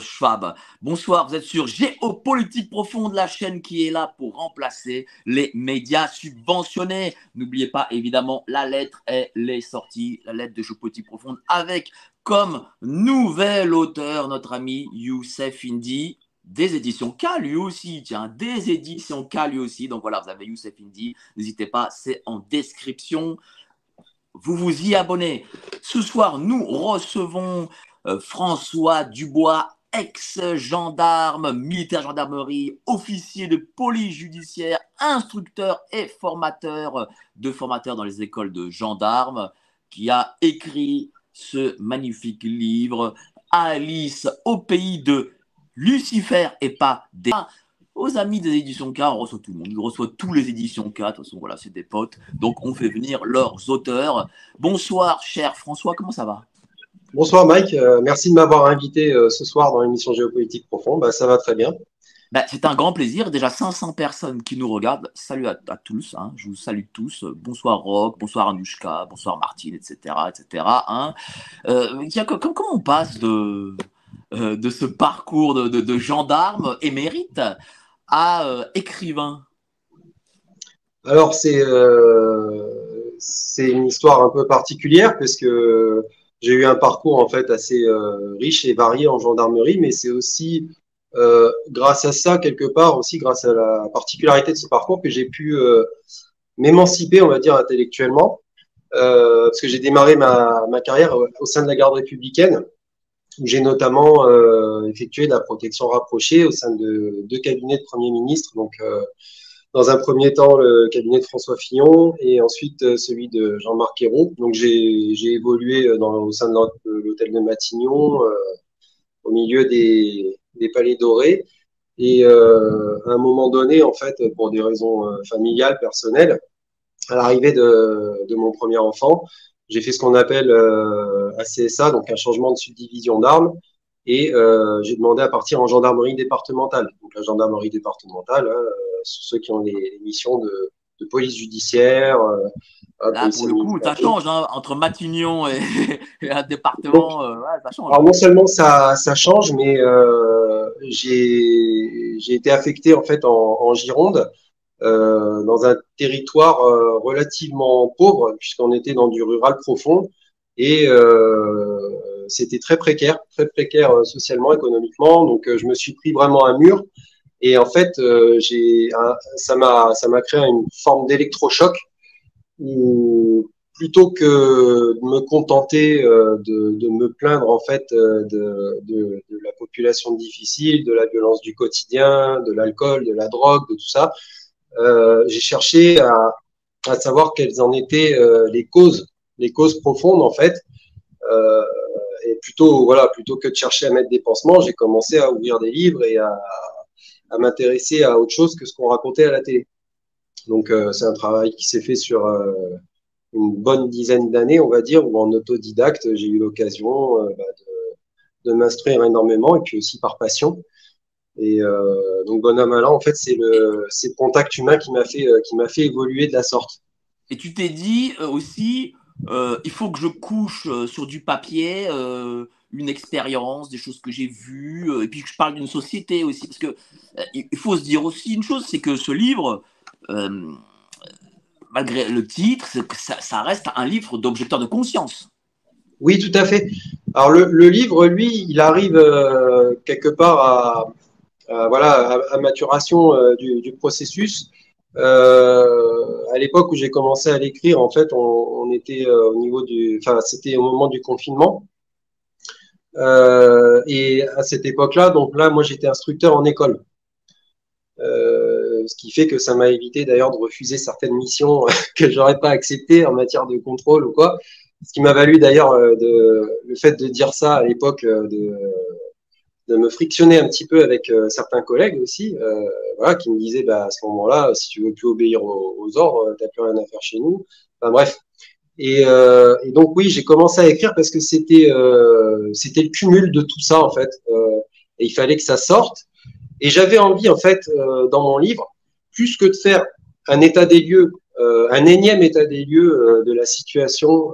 Schwab. Bonsoir, vous êtes sur Géopolitique Profonde, la chaîne qui est là pour remplacer les médias subventionnés. N'oubliez pas, évidemment, la lettre, elle est sortie, la lettre de Géopolitique Profonde, avec comme nouvel auteur notre ami Youssef Indy, des éditions K lui aussi, tiens, des éditions K lui aussi. Donc voilà, vous avez Youssef Indy, n'hésitez pas, c'est en description. Vous vous y abonnez. Ce soir, nous recevons euh, François Dubois, ex-gendarme, militaire gendarmerie, officier de police judiciaire, instructeur et formateur de formateurs dans les écoles de gendarmes, qui a écrit ce magnifique livre, Alice au pays de Lucifer et pas des... Aux amis des éditions K, on reçoit tout le monde. On reçoit tous les éditions K. De toute façon, voilà, c'est des potes. Donc, on fait venir leurs auteurs. Bonsoir, cher François, comment ça va? Bonsoir, Mike. Euh, merci de m'avoir invité euh, ce soir dans l'émission Géopolitique Profonde. Bah, ça va très bien. Bah, c'est un grand plaisir. Déjà 500 personnes qui nous regardent. Salut à, tous. Hein. Je vous salue tous. Bonsoir Rock, bonsoir Anouchka, bonsoir Martine, etc. etc. Hein. Euh, comment on passe de, de ce parcours de, de, gendarme émérite à écrivain? Alors, c'est c'est une histoire un peu particulière parce que j'ai eu un parcours en fait assez riche et varié en gendarmerie, mais c'est aussi euh, grâce à ça, quelque part aussi, grâce à la particularité de ce parcours, que j'ai pu euh, m'émanciper, on va dire, intellectuellement, euh, parce que j'ai démarré ma, ma, carrière au sein de la garde républicaine, où j'ai notamment euh, effectué de la protection rapprochée au sein de deux cabinets de Premier ministre, donc dans un premier temps le cabinet de François Fillon et ensuite celui de Jean-Marc Ayrault. Donc j'ai évolué dans, au sein de l'hôtel de Matignon, au milieu des, palais dorés. Et euh, à un moment donné, en fait, pour des raisons euh, familiales, personnelles, à l'arrivée de, mon premier enfant, j'ai fait ce qu'on appelle euh, donc un changement de subdivision d'armes, et euh, j'ai demandé à partir en gendarmerie départementale. Donc la gendarmerie départementale, hein, ceux qui ont les missions de, de police judiciaire, euh, Là, pour le coup, ça change hein, entre Matignon et, un département. Euh, ça change. Alors non seulement ça, ça change, mais euh, j'ai été affecté en fait en, en Gironde, euh, dans un territoire euh, relativement pauvre, puisqu'on était dans du rural profond et euh, c'était très précaire, très précaire euh, socialement, économiquement. Donc je me suis pris vraiment un mur. Et en fait, j'ai ça m'a ça m'a créé une forme d'électrochoc où plutôt que de me contenter euh, de, de, me plaindre en fait euh, de, de, la population difficile, de la violence du quotidien, de l'alcool, de la drogue, de tout ça, euh, j'ai cherché à, à, savoir quelles en étaient euh, les causes, les causes profondes en fait. Euh, et plutôt voilà, plutôt que de chercher à mettre des pansements, j'ai commencé à ouvrir des livres et à, à m'intéresser à autre chose que ce qu'on racontait à la télé. Donc euh, c'est un travail qui s'est fait sur euh, une bonne dizaine d'années, on va dire, où en autodidacte, j'ai eu l'occasion euh, bah, de, m'instruire énormément et puis aussi par passion. Et donc bonhomme Alain, en fait, c'est le, c'est le contact humain qui m'a fait, qui m'a fait évoluer de la sorte. Et tu t'es dit aussi, euh, il faut que je couche sur du papier euh, une expérience, des choses que j'ai vues, et puis que je parle d'une société aussi, parce que il faut se dire aussi une chose, c'est que ce livre, euh, malgré le titre, ça, reste un livre d'objecteur de conscience. Oui, tout à fait. Alors le, livre, lui, il arrive euh, quelque part à, voilà à, maturation euh, du, processus Euh, à l'époque où j'ai commencé à l'écrire, en fait, on, était euh, au niveau du, enfin, c'était au moment du confinement. Euh, et à cette époque-là, donc là, moi, j'étais instructeur en école. Ce qui fait que ça m'a évité d'ailleurs de refuser certaines missions que j'aurais pas acceptées en matière de contrôle ou quoi. Ce qui m'a valu d'ailleurs le fait de dire ça à l'époque de, de me frictionner un petit peu avec euh, certains collègues aussi, euh, voilà, qui me disaient bah, à ce moment-là, si tu veux plus obéir aux, aux ordres, t'as plus rien à faire chez nous. Enfin bref. Et, euh, et donc oui, j'ai commencé à écrire parce que c'était euh, c'était le cumul de tout ça en fait, euh, et il fallait que ça sorte. Et j'avais envie en fait dans mon livre, plus que de faire un état des lieux, un énième état des lieux de la situation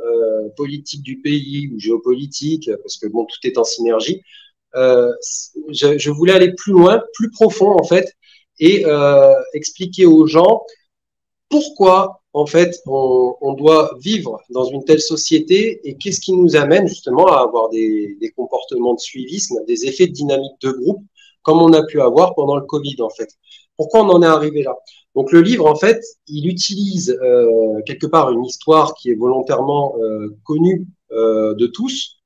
politique du pays ou géopolitique, parce que bon, tout est en synergie euh, je, je, voulais aller plus loin, plus profond en fait, et euh, expliquer aux gens pourquoi en fait on, doit vivre dans une telle société et qu'est-ce qui nous amène justement à avoir des, comportements de suivisme, des effets de dynamique de groupe, comme on a pu avoir pendant le Covid en fait. Pourquoi on en est arrivé là? Donc le livre en fait, il utilise euh, quelque part une histoire qui est volontairement euh, connue euh, de tous,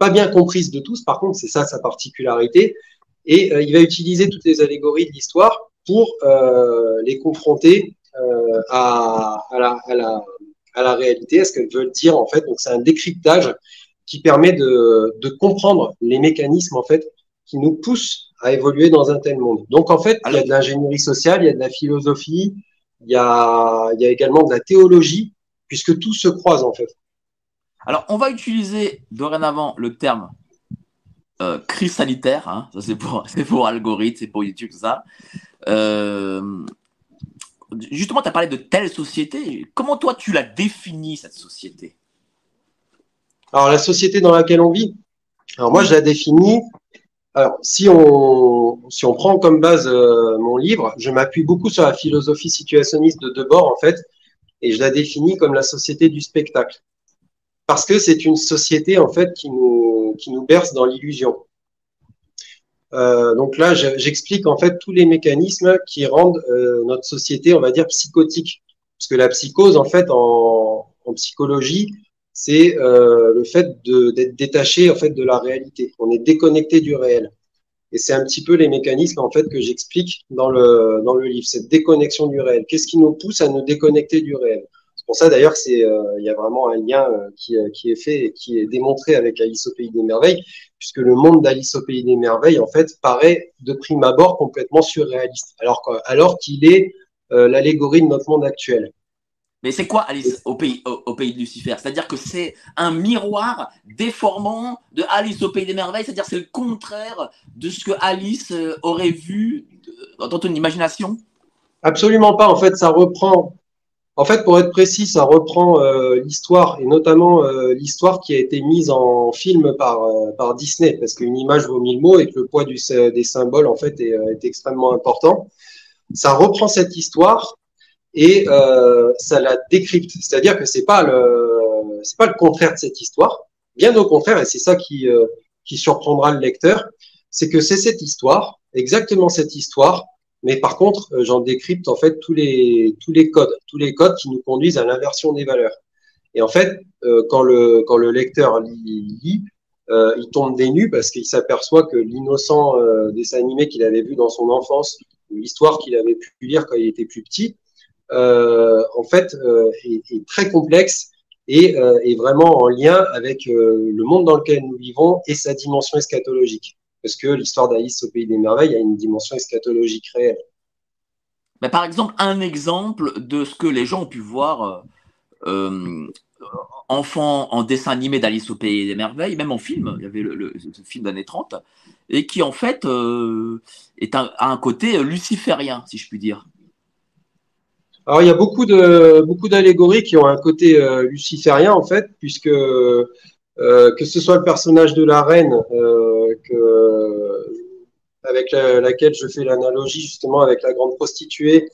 pas bien comprise de tous, par contre, c'est ça sa particularité. Et euh, il va utiliser toutes les allégories de l'histoire pour euh, les confronter euh, à, à, la, à, la, à, la, réalité, à ce qu'elles veulent dire en fait. Donc c'est un décryptage qui permet de, de, comprendre les mécanismes en fait qui nous poussent à évoluer dans un tel monde. Donc en fait, il y a de l'ingénierie sociale, il y a de la philosophie, il y a, il y a également de la théologie, puisque tout se croise en fait. Alors, on va utiliser dorénavant le terme euh, crise sanitaire. Hein, ça, c'est pour, pour algorithme, c'est pour YouTube, ça. Euh, justement, tu as parlé de telle société. Comment toi, tu l'as définie, cette société? Alors, la société dans laquelle on vit, alors moi, je la définis. Alors, si on, si on prend comme base euh, mon livre, je m'appuie beaucoup sur la philosophie situationniste de Debord, en fait, et je la définis comme la société du spectacle parce que c'est une société en fait qui nous, berce dans l'illusion. Euh, donc là, j'explique en fait tous les mécanismes qui rendent euh, notre société, on va dire, psychotique. Parce que la psychose, en fait, en, psychologie, c'est euh, le fait d'être détaché en fait de la réalité. On est déconnecté du réel. Et c'est un petit peu les mécanismes en fait que j'explique dans le livre, cette déconnexion du réel. Qu'est-ce qui nous pousse à nous déconnecter du réel? Pour ça d'ailleurs c'est euh, il y a vraiment un lien euh, qui, euh, qui, est fait et qui est démontré avec Alice au pays des merveilles, puisque le monde d'Alice au pays des merveilles en fait paraît de prime abord complètement surréaliste, alors alors qu'il est l'allégorie de notre monde actuel. Mais c'est quoi Alice au pays, au, au pays de Lucifer? C'est-à-dire que c'est un miroir déformant de Alice au pays des merveilles, c'est-à-dire c'est le contraire de ce que Alice aurait vu dans ton imagination? Absolument pas. En fait, ça reprend en fait, pour être précis, ça reprend euh, l'histoire et notamment euh, l'histoire qui a été mise en film par, euh, par Disney, parce qu'une image vaut mille mots et que le poids des symboles en fait est, extrêmement important. Ça reprend cette histoire et ça la décrypte, c'est-à-dire que c'est pas pas le contraire de cette histoire, bien au contraire, et c'est ça qui surprendra le lecteur, c'est que c'est cette histoire, exactement cette histoire, mais par contre, euh, j'en décrypte en fait tous les codes, tous les codes qui nous conduisent à l'inversion des valeurs. Et en fait, euh, quand le lecteur lit, euh, il tombe des parce qu'il s'aperçoit que l'innocent dessin animé qu'il avait vu dans son enfance, l'histoire qu'il avait pu lire quand il était plus petit, en fait, est, est, très complexe et est vraiment en lien avec le monde dans lequel nous vivons et sa dimension eschatologique parce que l'histoire d'Alice au pays des merveilles a une dimension eschatologique réelle. Mais par exemple, un exemple de ce que les gens ont pu voir euh, euh enfant en dessin animé d'Alice au pays des merveilles, même en film, il y avait le, le, le film d'année 30, et qui en fait euh, est un, a un côté luciférien, si je puis dire. Alors il y a beaucoup de beaucoup d'allégories qui ont un côté euh, luciférien en fait, puisque euh, que ce soit le personnage de la reine, euh, avec la, laquelle je fais l'analogie justement avec la grande prostituée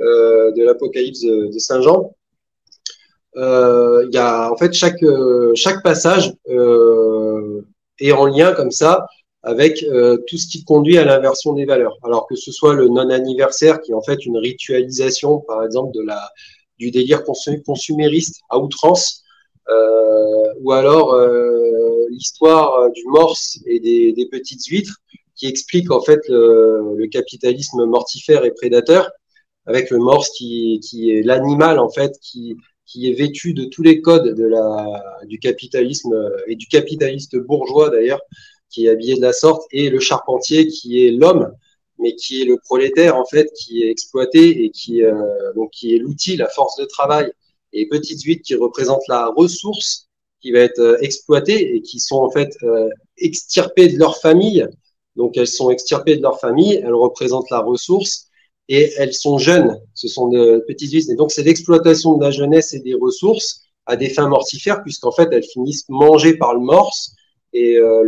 euh, de l'Apocalypse de, Saint Jean. Il y a en fait chaque chaque passage est en lien comme ça avec tout ce qui conduit à l'inversion des valeurs. Alors que ce soit le non-anniversaire, qui est en fait une ritualisation, par exemple, de la, du délire consumériste à outrance, ou alors euh, l'histoire du morse et des, des, petites huîtres, qui explique en fait le, le, capitalisme mortifère et prédateur, avec le morse qui, qui est l'animal en fait qui, qui est vêtu de tous les codes de la, du capitalisme et du capitaliste bourgeois d'ailleurs, qui est habillé de la sorte, et le charpentier qui est l'homme, mais qui est le prolétaire en fait, qui est exploité et qui, euh, donc, qui est l'outil, la force de travail, et petites huîtres qui représentent la ressource qui va être euh, exploitée et qui sont en fait euh, extirpées de leur famille. Donc elles sont extirpées de leur famille, elles représentent la ressource et elles sont jeunes. Ce sont de petites huîtres. Et donc c'est l'exploitation de la jeunesse et des ressources à des fins mortifères, puisqu'en fait elles finissent mangées par le morse et euh,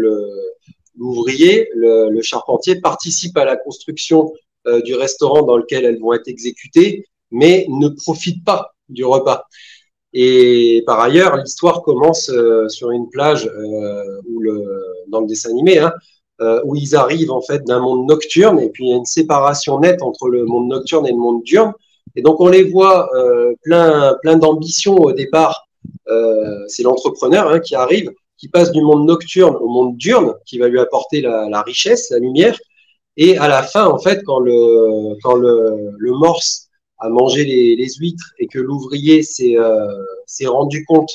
l'ouvrier, le, charpentier, participe à la construction du restaurant dans lequel elles vont être exécutées, mais ne profite pas du repas. Et par ailleurs, l'histoire commence euh, sur une plage euh, où le, dans le dessin animé, hein, euh, où ils arrivent en fait d'un monde nocturne, et puis il y a une séparation nette entre le monde nocturne et le monde diurne. Et donc on les voit plein, plein d'ambition au départ. C'est l'entrepreneur hein, qui arrive, qui passe du monde nocturne au monde diurne, qui va lui apporter la, richesse, la lumière. Et à la fin, en fait, quand le, quand le morse a mangé les, huîtres et que l'ouvrier s'est euh, rendu compte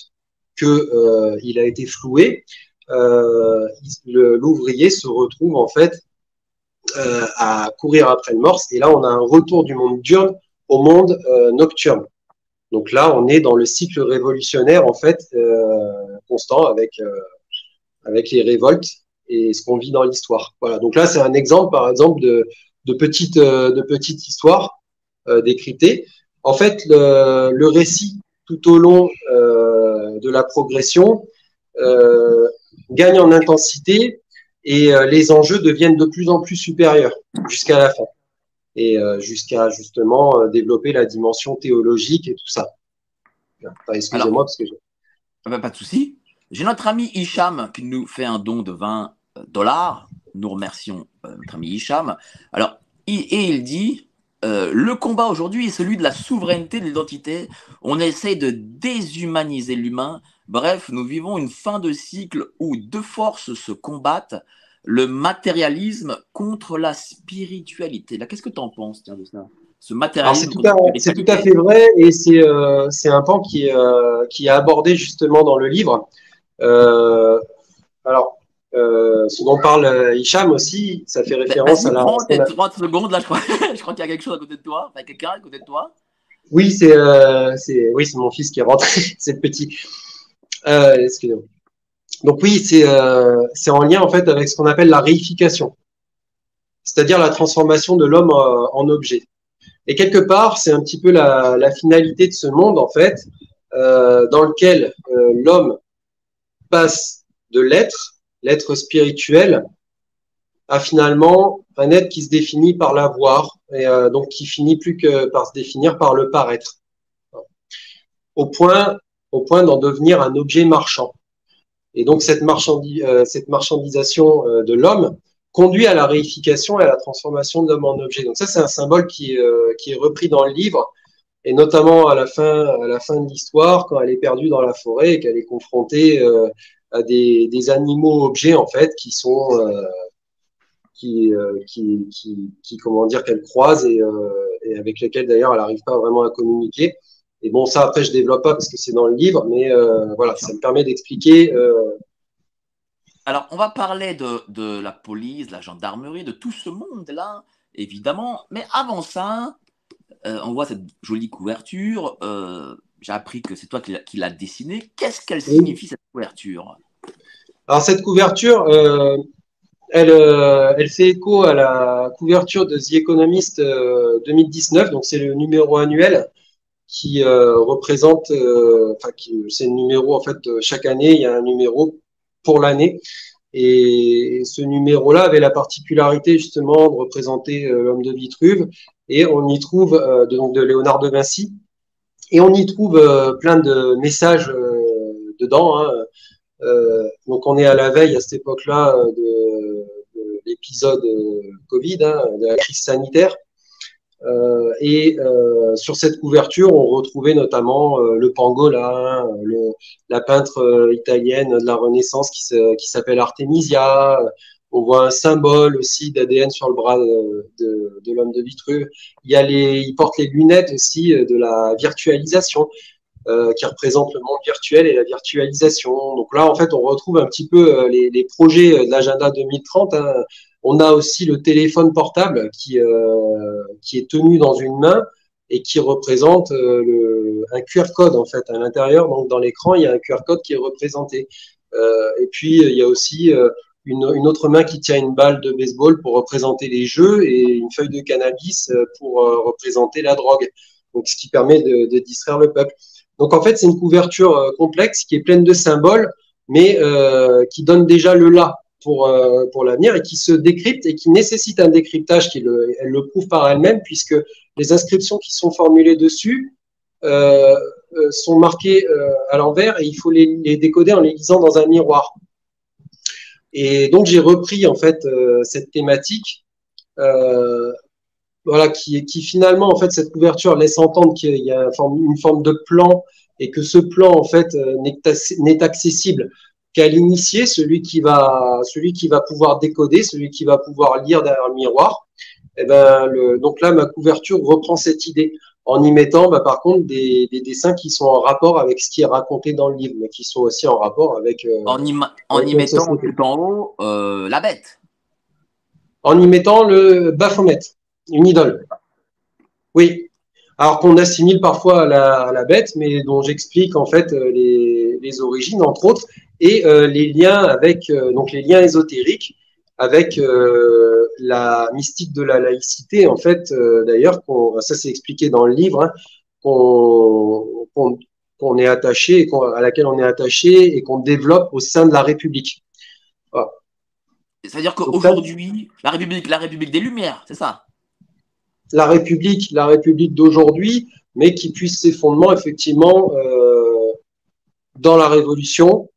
que euh, a été floué, euh, l'ouvrier se retrouve en fait euh, à courir après le morse. Et là, on a un retour du monde diurne au monde nocturne. Donc là, on est dans le cycle révolutionnaire en fait constant avec avec les révoltes et ce qu'on vit dans l'histoire. Voilà. Donc là, c'est un exemple, par exemple, de de petites de petites histoires décryptées. En fait, le, récit tout au long de la progression gagne en intensité et les enjeux deviennent de plus en plus supérieurs jusqu'à la fin et euh, jusqu'à justement euh, développer la dimension théologique et tout ça. Excusez-moi parce que je... Ah ben, pas de souci. J'ai notre ami Hicham qui nous fait un don de 20 dollars. Nous remercions euh, notre ami Hicham. Alors, et il dit euh, le combat aujourd'hui est celui de la souveraineté de l'identité. On essaye de déshumaniser l'humain. Bref, nous vivons une fin de cycle où deux forces se combattent le matérialisme contre la spiritualité. Là, qu'est-ce que tu en penses tiens, de ça? Ce matérialisme C'est tout, tout, à fait vrai et c'est euh, un pan qui, euh, qui est abordé justement dans le livre. Alors, euh, ce dont parle Hicham aussi, ça fait référence à la. 30 secondes, là, je crois, je crois qu'il y a quelque chose à côté de toi, enfin, quelqu'un à côté de toi. Oui, c'est euh, oui, mon fils qui est rentré, c'est le petit. Euh, excusez-moi. Donc oui, c'est euh, en lien en fait avec ce qu'on appelle la réification, c'est-à-dire la transformation de l'homme euh, en objet. Et quelque part, c'est un petit peu la, la, finalité de ce monde en fait, euh, dans lequel euh, l'homme passe de l'être, l'être spirituel, à finalement un être qui se définit par l'avoir et euh, donc qui finit plus que par se définir par le paraître, au point, d'en devenir un objet marchand. Et donc cette, euh, marchandisation euh, de l'homme conduit à la réification et à la transformation de l'homme en objet. Donc ça, c'est un symbole qui, qui est repris dans le livre, et notamment à la fin, à la fin de l'histoire, quand elle est perdue dans la forêt et qu'elle est confrontée des, des, animaux objets en fait qui sont qui, qui, qui, qui, comment dire qu'elle croise et, avec lesquels d'ailleurs elle n'arrive pas vraiment à communiquer. Et bon, ça, après, je développe pas parce que c'est dans le livre, mais euh, voilà, ça me permet d'expliquer. Euh... Alors, on va parler de, de, la police, de la gendarmerie, de tout ce monde-là, évidemment. Mais avant ça, euh, on voit cette jolie couverture. Euh, J'ai appris que c'est toi qui l'as dessinée. Qu'est-ce qu'elle signifie, cette couverture? Alors, cette couverture, euh, elle, euh, elle fait écho à la couverture de The Economist 2019, donc c'est le numéro annuel qui euh, représente, euh, enfin, c'est le numéro en fait chaque année, il y a un numéro pour l'année. Et ce numéro-là avait la particularité justement de représenter euh, l'homme de Vitruve, et on y trouve donc de Léonard de Vinci, et on y trouve plein de messages dedans. Hein. donc on est à la veille à cette époque-là de, de, l'épisode Covid, hein, de la crise sanitaire. et sur cette couverture, on retrouvait notamment le pangolin, la peintre italienne de la Renaissance qui s'appelle Artemisia, on voit un symbole aussi d'ADN sur le bras de, l'homme de Vitruve. Il y a les, il porte les lunettes aussi euh, de la virtualisation, euh, qui représente le monde virtuel et la virtualisation. Donc là, en fait, on retrouve un petit peu euh, les, projets de l'agenda 2030. Hein. On a aussi le téléphone portable qui, qui est tenu dans une main et qui représente le, un QR code en fait à l'intérieur. Donc dans l'écran, il y a un QR code qui est représenté. et puis il y a aussi une, autre main qui tient une balle de baseball pour représenter les jeux et une feuille de cannabis euh, pour euh, représenter la drogue. Donc, ce qui permet de, distraire le peuple. Donc, en fait, c'est une couverture euh, complexe qui est pleine de symboles, mais qui donne déjà le là pour, pour l'avenir et qui se décrypte et qui nécessite un décryptage qui le, elle le prouve par elle-même puisque les inscriptions qui sont formulées dessus sont marquées à l'envers et il faut les, les décoder en les lisant dans un miroir. Et donc j'ai repris en fait euh, cette thématique, euh, voilà, qui, qui finalement en fait cette couverture laisse entendre qu'il y a une forme, de plan et que ce plan en fait euh, n'est accessible qu'à l'initié, celui qui va, celui qui va pouvoir décoder, celui qui va pouvoir lire derrière le miroir. Et eh ben, le, donc là, ma couverture reprend cette idée en y mettant bah, par contre des, dessins qui sont en rapport avec ce qui est raconté dans le livre, mais qui sont aussi en rapport avec... Euh, en y, en y mettant tout en haut euh, la bête. En y mettant le Baphomet, une idole. Oui. Alors qu'on assimile parfois à la, bête, mais dont j'explique en fait euh, les, les, origines, entre autres, et les liens avec donc les liens ésotériques avec la mystique de la laïcité, en fait, euh, d'ailleurs, ça c'est expliqué dans le livre, hein, qu'on est attaché, à laquelle on est attaché et qu'on développe au sein de la République. C'est-à-dire qu'aujourd'hui, la République, la République des Lumières, c'est ça? La République, la République d'aujourd'hui, mais qui puisse ses fondements effectivement euh, dans la Révolution,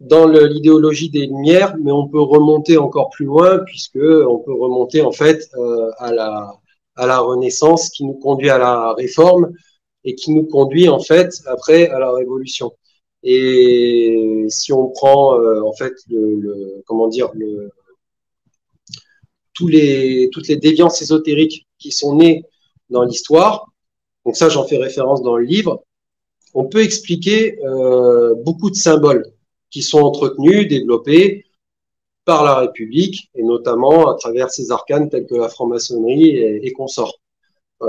dans l'idéologie des Lumières, mais on peut remonter encore plus loin puisque on peut remonter en fait euh, à la à la Renaissance qui nous conduit à la Réforme et qui nous conduit en fait après à la Révolution. Et si on prend euh, en fait le, comment dire le tous les toutes les déviances ésotériques qui sont nées dans l'histoire, donc ça j'en fais référence dans le livre, on peut expliquer euh, beaucoup de symboles qui sont entretenus, développés par la République, et notamment à travers ces arcanes tels que la franc-maçonnerie et, et consorts.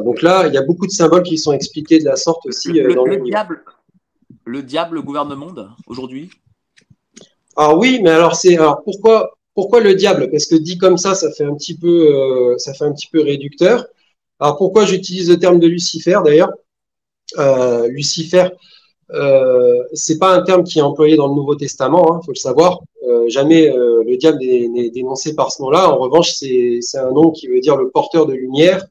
Donc là, il y a beaucoup de symboles qui sont expliqués de la sorte aussi le, euh, dans le, le diable. Le diable gouverne le monde aujourd'hui? Alors oui, mais alors c'est alors pourquoi pourquoi le diable? Parce que dit comme ça, ça fait un petit peu euh, ça fait un petit peu réducteur. Alors pourquoi j'utilise le terme de Lucifer d'ailleurs? Euh, Lucifer, euh, c'est pas un terme qui est employé dans le Nouveau Testament, il hein, faut le savoir. Euh, jamais euh, le diable n'est dénoncé par ce nom-là. En revanche, c'est un nom qui veut dire le porteur de lumière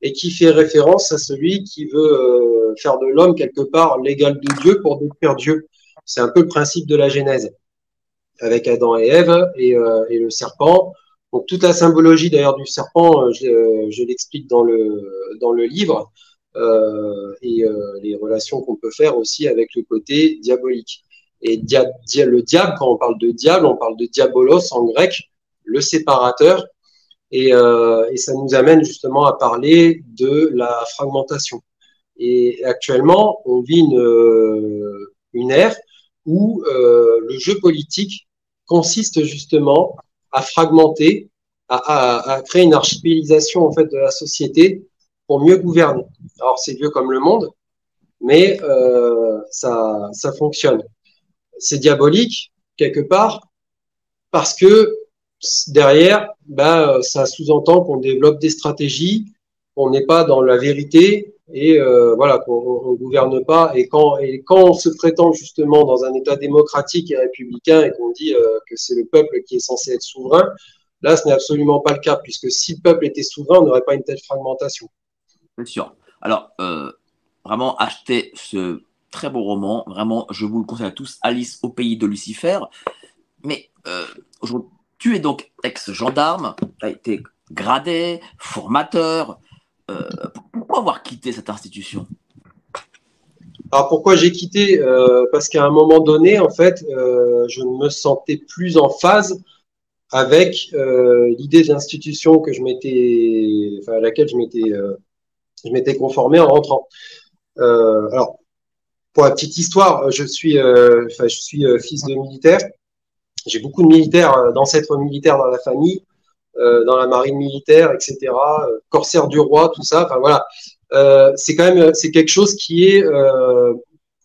et qui fait référence à celui qui veut euh, faire de l'homme quelque part l'égal de Dieu pour détruire Dieu. C'est un peu le principe de la Genèse, avec Adam et Ève et, le serpent. Donc toute la symbologie d'ailleurs du serpent, je, je l'explique dans le dans le livre. Euh, et euh, les relations qu'on peut faire aussi avec le côté diabolique. Et le diable, quand on parle de diable, on parle de diabolos en grec, le séparateur, et, euh, ça nous amène justement à parler de la fragmentation. Et actuellement, on vit une, ère où le jeu politique consiste justement à fragmenter, à, créer une archipélisation en fait de la société mieux gouverner. Alors c'est vieux comme le monde, mais euh, ça, ça fonctionne. C'est diabolique quelque part parce que derrière, bah, ça sous-entend qu'on développe des stratégies, qu'on n'est pas dans la vérité et euh, voilà qu'on ne gouverne pas. Et quand, et quand on se prétend justement dans un État démocratique et républicain et qu'on dit euh, que c'est le peuple qui est censé être souverain, là, ce n'est absolument pas le cas, puisque si le peuple était souverain, on n'aurait pas une telle fragmentation. C'est sûr. Alors, euh, vraiment, achetez ce très beau roman. Vraiment, je vous le conseille à tous. Alice au pays de Lucifer. Mais euh, Tu es donc ex-gendarme, tu as été gradé, formateur. Euh, pourquoi avoir quitté cette institution? Alors pourquoi j'ai quitté? Parce qu'à un moment donné, en fait, je ne me sentais plus en phase avec l'idée d'institution que je m'étais, enfin, à laquelle je m'étais, je m'étais conformé en rentrant. Euh, alors, pour la petite histoire, je suis, enfin, je suis fils de militaire. J'ai beaucoup de militaires, d'ancêtres militaires dans la famille, dans la marine militaire, etc. Corsaire du roi, tout ça. Enfin voilà, euh, c'est quand même c'est quelque chose qui est euh,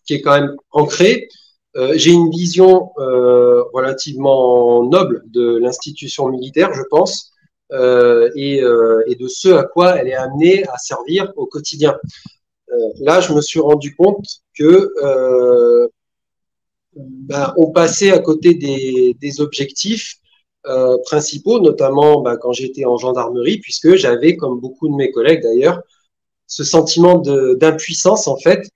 qui est quand même ancré. Euh, j'ai une vision relativement noble de l'institution militaire, je pense, et, et, de ce à quoi elle est amenée à servir au quotidien. là, je me suis rendu compte que ben, on passait à côté des, objectifs euh, principaux, notamment ben, quand j'étais en gendarmerie, puisque j'avais, comme beaucoup de mes collègues d'ailleurs, ce sentiment d'impuissance en fait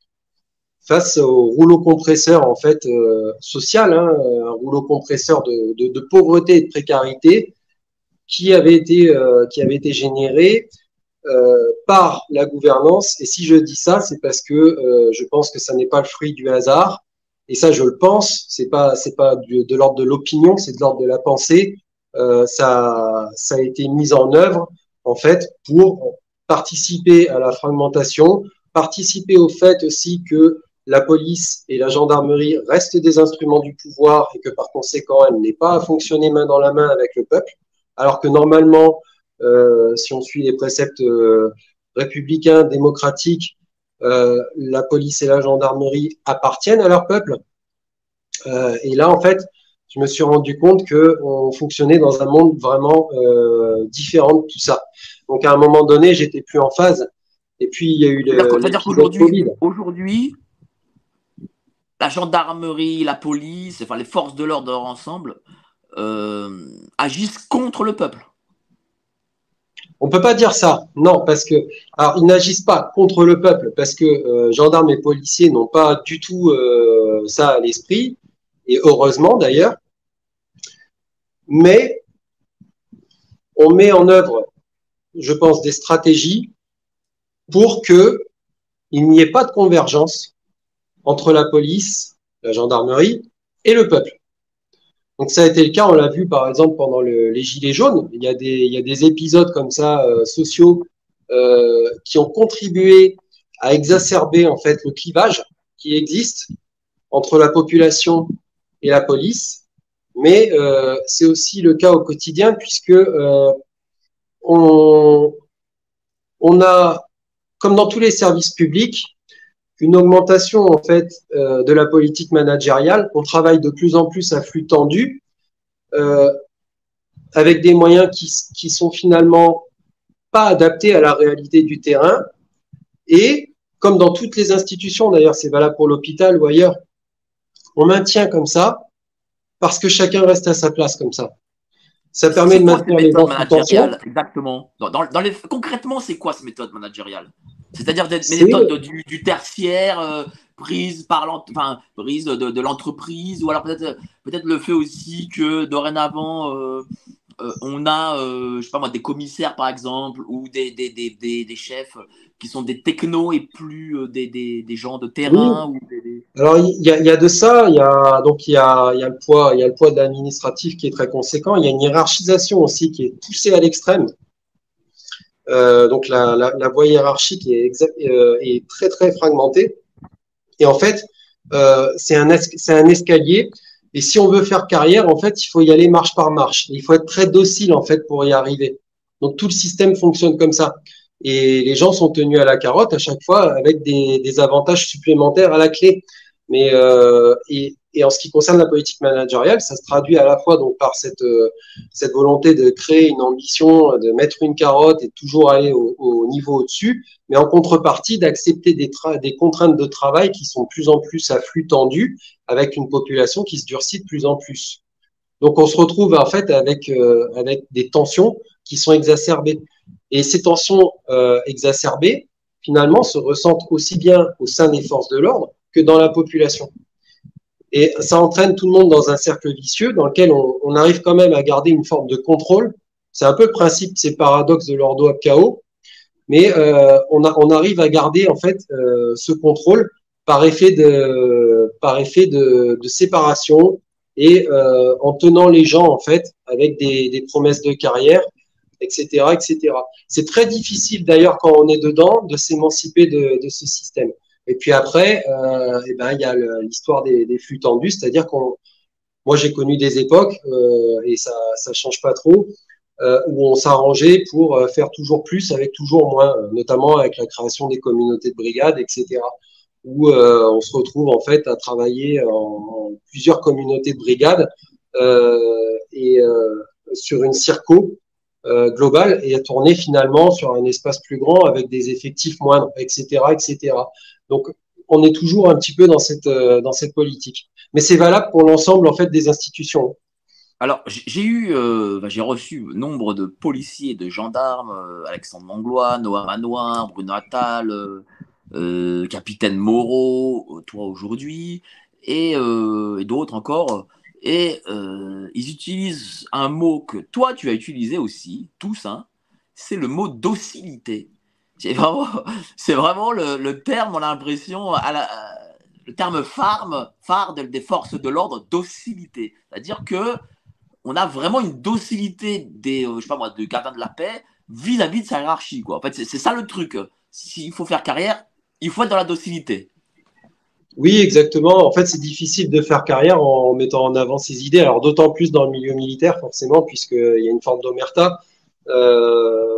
face au rouleau compresseur en fait euh, social, hein, un rouleau compresseur de, de, pauvreté et de précarité qui avait été euh, qui avait été généré euh, par la gouvernance. Et si je dis ça, c'est parce que euh, je pense que ça n'est pas le fruit du hasard. Et ça, je le pense. C'est pas c'est pas de l'ordre de l'opinion, c'est de l'ordre de la pensée. Ça ça a été mis en œuvre en fait pour participer à la fragmentation, participer au fait aussi que la police et la gendarmerie restent des instruments du pouvoir et que par conséquent, elle n'est pas à fonctionner main dans la main avec le peuple, alors que normalement, euh, si on suit les préceptes euh, républicains, démocratiques, euh, la police et la gendarmerie appartiennent à leur peuple. Et là, en fait, je me suis rendu compte que on fonctionnait dans un monde vraiment différent de tout ça. Donc à un moment donné, j'étais plus en phase. Et puis il y a eu le. C'est-à-dire qu'aujourd'hui, aujourd'hui, la gendarmerie, la police, enfin les forces de l'ordre ensemble euh, agissent contre le peuple. On peut pas dire ça, non, parce que alors ils n'agissent pas contre le peuple, parce que euh, gendarmes et policiers n'ont pas du tout euh, ça à l'esprit, et heureusement d'ailleurs mais on met en œuvre, je pense, des stratégies pour que il n'y ait pas de convergence entre la police, la gendarmerie et le peuple. Donc ça a été le cas, on l'a vu par exemple pendant le, les Gilets jaunes. Il y a des, il y a des épisodes comme ça euh, sociaux euh, qui ont contribué à exacerber en fait le clivage qui existe entre la population et la police mais euh, c'est aussi le cas au quotidien puisque euh, on, on a, comme dans tous les services publics, une augmentation en fait euh, de la politique managériale. On travaille de plus en plus à flux tendu, euh, avec des moyens qui, qui sont finalement pas adaptés à la réalité du terrain. Et comme dans toutes les institutions, d'ailleurs c'est valable pour l'hôpital ou ailleurs, on maintient comme ça parce que chacun reste à sa place comme ça. Ça permet de maintenir les gens Exactement? Dans, dans, les, concrètement, c'est quoi cette méthode managériale C'est-à-dire des méthodes du, du, tertiaire, euh, prise par enfin, prise de, de l'entreprise, ou alors peut-être peut-être le fait aussi que dorénavant, euh, euh, on a, euh, je sais pas moi, des commissaires par exemple, ou des, des, des, des, chefs qui sont des technos et plus euh, des, gens de terrain ou Alors il y a, y a, de ça, il y a donc il y a, y a le poids, il y a le poids de l'administratif qui est très conséquent. Il y a une hiérarchisation aussi qui est poussée à l'extrême. Euh, donc la, la, voie hiérarchique est, euh, est, très très fragmentée. Et en fait, euh, c'est un, c'est un escalier. Et si on veut faire carrière, en fait, il faut y aller marche par marche. Il faut être très docile en fait pour y arriver. Donc tout le système fonctionne comme ça et les gens sont tenus à la carotte à chaque fois avec des, des avantages supplémentaires à la clé. Mais et, et, en ce qui concerne la politique managériale, ça se traduit à la fois donc par cette euh, volonté de créer une ambition, de mettre une carotte et toujours aller au, au niveau au-dessus, mais en contrepartie d'accepter des, contraintes de travail qui sont de plus en plus à flux tendu, avec une population qui se durcit de plus en plus. Donc on se retrouve en fait avec euh, des tensions qui sont exacerbées. Et ces tensions euh, exacerbées, finalement, se ressentent aussi bien au sein des forces de l'ordre que dans la population. Et ça entraîne tout le monde dans un cercle vicieux dans lequel on, on arrive quand même à garder une forme de contrôle. C'est un peu le principe, ces paradoxes de l'ordo chaos, mais euh, on, a, on, arrive à garder en fait euh, ce contrôle par effet de, par effet de, de séparation et euh, en tenant les gens en fait avec des, des promesses de carrière, etc., etc. C'est très difficile d'ailleurs quand on est dedans de s'émanciper de, de ce système. Et puis après, euh, eh ben, il y a l'histoire des, flux tendus, c'est-à-dire qu'on, moi j'ai connu des époques euh, et ça ça change pas trop euh, où on s'arrangeait pour faire toujours plus avec toujours moins, notamment avec la création des communautés de brigades, etc. Où on se retrouve en fait à travailler en, en plusieurs communautés de brigades et sur une circo euh, globale et à tourner finalement sur un espace plus grand avec des effectifs moindres, etc., etc. Donc, on est toujours un petit peu dans cette, euh, dans cette politique. Mais c'est valable pour l'ensemble en fait des institutions. Alors, j'ai eu, euh, j'ai reçu nombre de policiers de gendarmes, Alexandre Manglois, Noah Manoir, Bruno Attal, euh, Capitaine Moreau, toi aujourd'hui, et d'autres encore. Et ils utilisent un mot que toi, tu as utilisé aussi, tous, hein, c'est le mot docilité. C'est vraiment, c'est vraiment le, terme, on a l'impression, le terme phare, phare des forces de l'ordre, docilité. C'est-à-dire que on a vraiment une docilité des, euh, je sais pas moi, de gardiens de la paix vis-à-vis de sa hiérarchie. Quoi. En fait, c'est ça le truc. S'il faut faire carrière, il faut être dans la docilité. Oui, exactement. En fait, c'est difficile de faire carrière en mettant en avant ses idées. Alors, d'autant plus dans le milieu militaire, forcément, puisqu'il y a une forme d'omerta. Euh,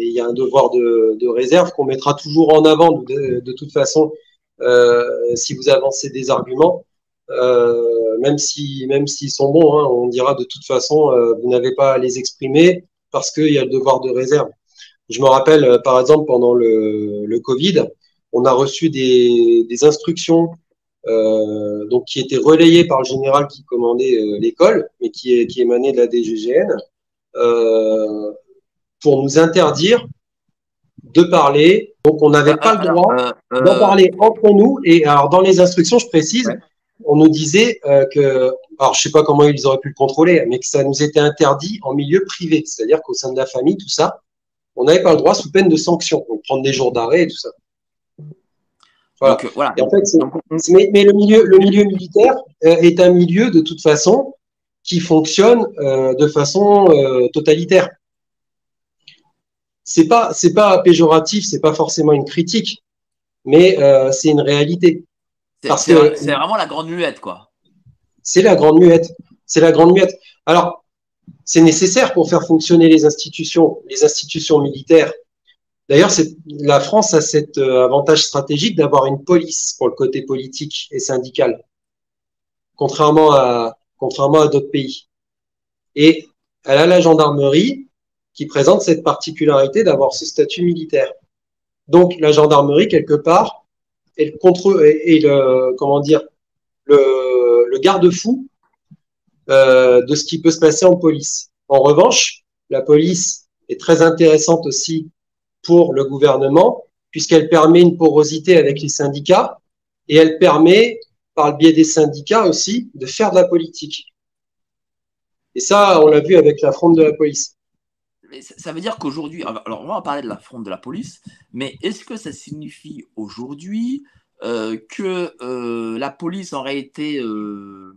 il y a un devoir de, réserve qu'on mettra toujours en avant de, de toute façon euh, si vous avancez des arguments, euh, même si même s'ils sont bons, hein, on dira de toute façon euh, vous n'avez pas à les exprimer parce qu'il y a le devoir de réserve. Je me rappelle euh, par exemple pendant le, le Covid, on a reçu des, des instructions euh, donc qui étaient relayées par le général qui commandait euh, l'école, mais qui, qui émanait de la DGGN, euh, pour nous interdire de parler. Donc, on n'avait pas le droit euh, euh, d'en parler entre nous. Et alors, dans les instructions, je précise, ouais. on nous disait que, alors je sais pas comment ils auraient pu le contrôler, mais que ça nous était interdit en milieu privé. C'est-à-dire qu'au sein de la famille, tout ça, on n'avait pas le droit sous peine de sanction. Donc, prendre des jours d'arrêt et tout ça. Voilà. Donc, voilà. En fait, mais, mais, le milieu, le milieu militaire est un milieu de toute façon qui fonctionne de façon totalitaire c'est pas c'est pas péjoratif, c'est pas forcément une critique, mais euh, c'est une réalité. C'est vraiment la grande muette, quoi. C'est la grande muette. C'est la grande muette. Alors, c'est nécessaire pour faire fonctionner les institutions, les institutions militaires. D'ailleurs, la France a cet euh, avantage stratégique d'avoir une police pour le côté politique et syndical, contrairement à d'autres pays. Et elle a la gendarmerie qui présente cette particularité d'avoir ce statut militaire. Donc la gendarmerie quelque part est le contre dire le, le garde-fou euh, de ce qui peut se passer en police. En revanche, la police est très intéressante aussi pour le gouvernement puisqu'elle permet une porosité avec les syndicats et elle permet par le biais des syndicats aussi de faire de la politique. Et ça, on l'a vu avec la fronde de la police ça veut dire qu'aujourd'hui, alors on va parler de la fronde de la police, mais est-ce que ça signifie aujourd'hui euh, que euh, la police en réalité euh,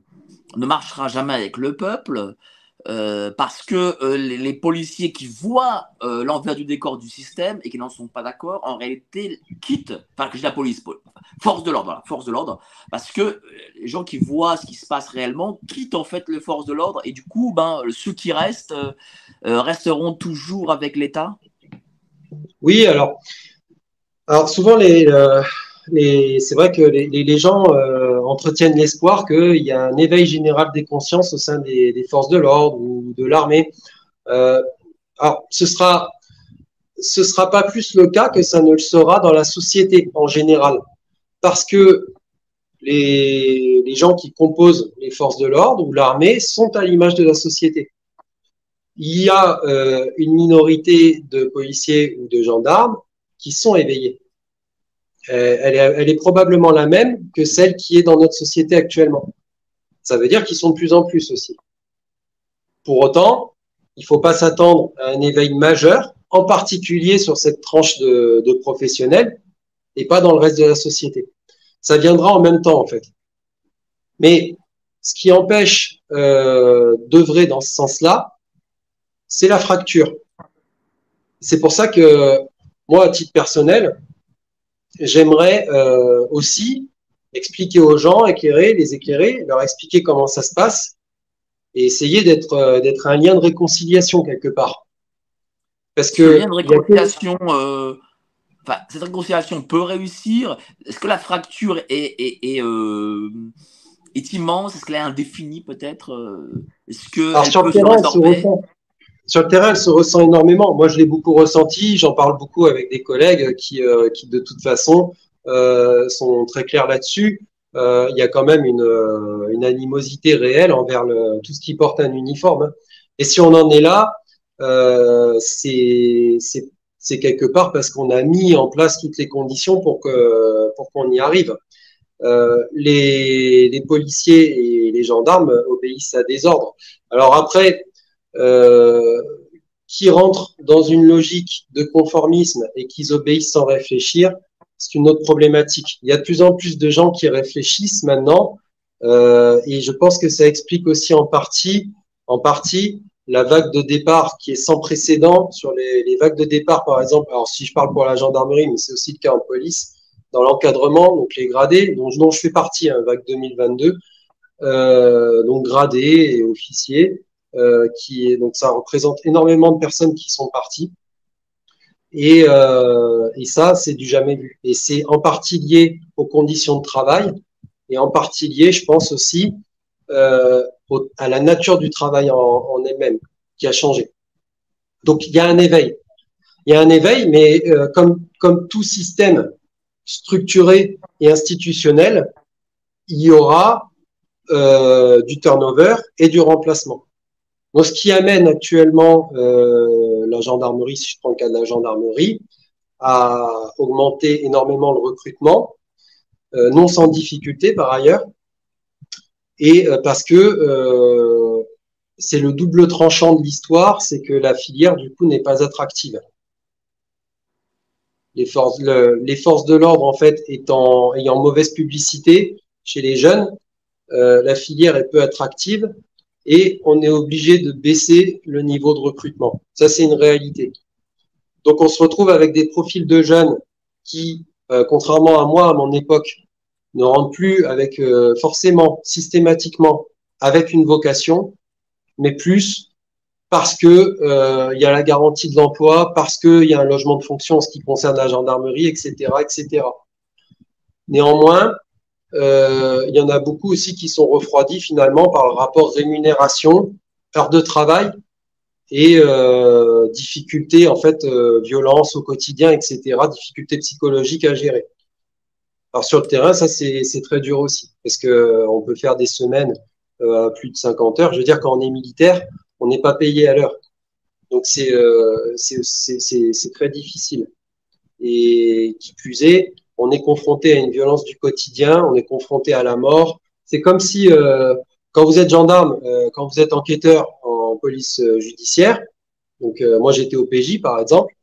ne marchera jamais avec le peuple euh, parce que euh, les, policiers qui voient euh, l'envers du décor du système et qui n'en sont pas d'accord, en réalité quittent, enfin que je la police, force de l'ordre, force de l'ordre, parce que les gens qui voient ce qui se passe réellement quittent en fait les forces de l'ordre et du coup, ben ceux qui restent resteront toujours avec l'État. Oui, alors, alors souvent les c'est vrai que les, les gens euh, entretiennent l'espoir qu'il y a un éveil général des consciences au sein des, des forces de l'ordre ou de l'armée. Euh, alors, ce sera, ce sera pas plus le cas que ça ne le sera dans la société en général, parce que les, les gens qui composent les forces de l'ordre ou l'armée sont à l'image de la société. Il y a euh, une minorité de policiers ou de gendarmes qui sont éveillés elle est, elle est probablement la même que celle qui est dans notre société actuellement. Ça veut dire qu'ils sont de plus en plus aussi. Pour autant, il ne faut pas s'attendre à un éveil majeur, en particulier sur cette tranche de, de, professionnels et pas dans le reste de la société. Ça viendra en même temps, en fait. Mais ce qui empêche euh, d'œuvrer dans ce sens-là, c'est la fracture. C'est pour ça que moi, à titre personnel, j'aimerais euh, aussi expliquer aux gens, éclairer, les éclairer, leur expliquer comment ça se passe et essayer d'être euh, d'être un lien de réconciliation quelque part. Parce que lien de réconciliation, euh, enfin, cette réconciliation peut réussir. Est-ce que la fracture est, est, est, est immense? Est-ce qu'elle est indéfinie peut-être Est-ce que Alors, sur, le terrain, se ressent, sur le terrain, elle se ressent énormément. Moi, je l'ai beaucoup ressenti. J'en parle beaucoup avec des collègues qui, qui de toute façon, euh, sont très clairs là-dessus. Euh, il y a quand même une, euh, une animosité réelle envers le, tout ce qui porte un uniforme. Et si on en est là, euh, c'est quelque part parce qu'on a mis en place toutes les conditions pour que pour qu'on y arrive. Euh, les, les, policiers et les gendarmes obéissent à des ordres. Alors après, euh, qui rentrent dans une logique de conformisme et qu'ils obéissent sans réfléchir, c'est une autre problématique. Il y a de plus en plus de gens qui réfléchissent maintenant, euh, et je pense que ça explique aussi en partie, en partie, la vague de départ qui est sans précédent sur les, les, vagues de départ, par exemple. Alors, si je parle pour la gendarmerie, mais c'est aussi le cas en police, dans l'encadrement, donc les gradés, dont, dont je fais partie, hein, vague 2022, euh, donc gradés et officiers, euh, qui donc ça représente énormément de personnes qui sont parties. Et, euh, et ça, c'est du jamais vu. Et c'est en partie lié aux conditions de travail et en partie lié, je pense aussi, euh, à la nature du travail en, en elle-même qui a changé. Donc il y a un éveil. Il y a un éveil, mais euh, comme, comme tout système structuré et institutionnel, il y aura euh, du turnover et du remplacement. Ce qui amène actuellement euh, la gendarmerie, si je prends le cas de la gendarmerie, à augmenter énormément le recrutement, euh, non sans difficulté par ailleurs, et euh, parce que c'est le double tranchant de l'histoire, c'est que la filière du coup n'est pas attractive. Les forces, de l'ordre en fait ayant mauvaise publicité chez les jeunes, la filière est peu attractive et on est obligé de baisser le niveau de recrutement. Ça, c'est une réalité. Donc, on se retrouve avec des profils de jeunes qui, euh, contrairement à moi, à mon époque, ne rentrent plus avec euh, forcément, systématiquement, avec une vocation, mais plus parce que euh, il y a la garantie de l'emploi, parce qu'il y a un logement de fonction en ce qui concerne la gendarmerie, etc., etc. Néanmoins, euh, il y en a beaucoup aussi qui sont refroidis finalement par le rapport rémunération, heure de travail et euh, difficultés en fait, euh, violence au quotidien, etc., difficultés psychologiques à gérer. Alors sur le terrain, ça c'est très dur aussi parce que euh, on peut faire des semaines à plus de 50 heures. Je veux dire quand on est militaire, on n'est pas payé à l'heure, donc c'est très difficile. Et qui plus est, on est confronté à une violence du quotidien, on est confronté à la mort. C'est comme si, euh, quand vous êtes gendarme, euh, quand vous êtes enquêteur en police euh, judiciaire, donc euh, moi j'étais au PJ par exemple,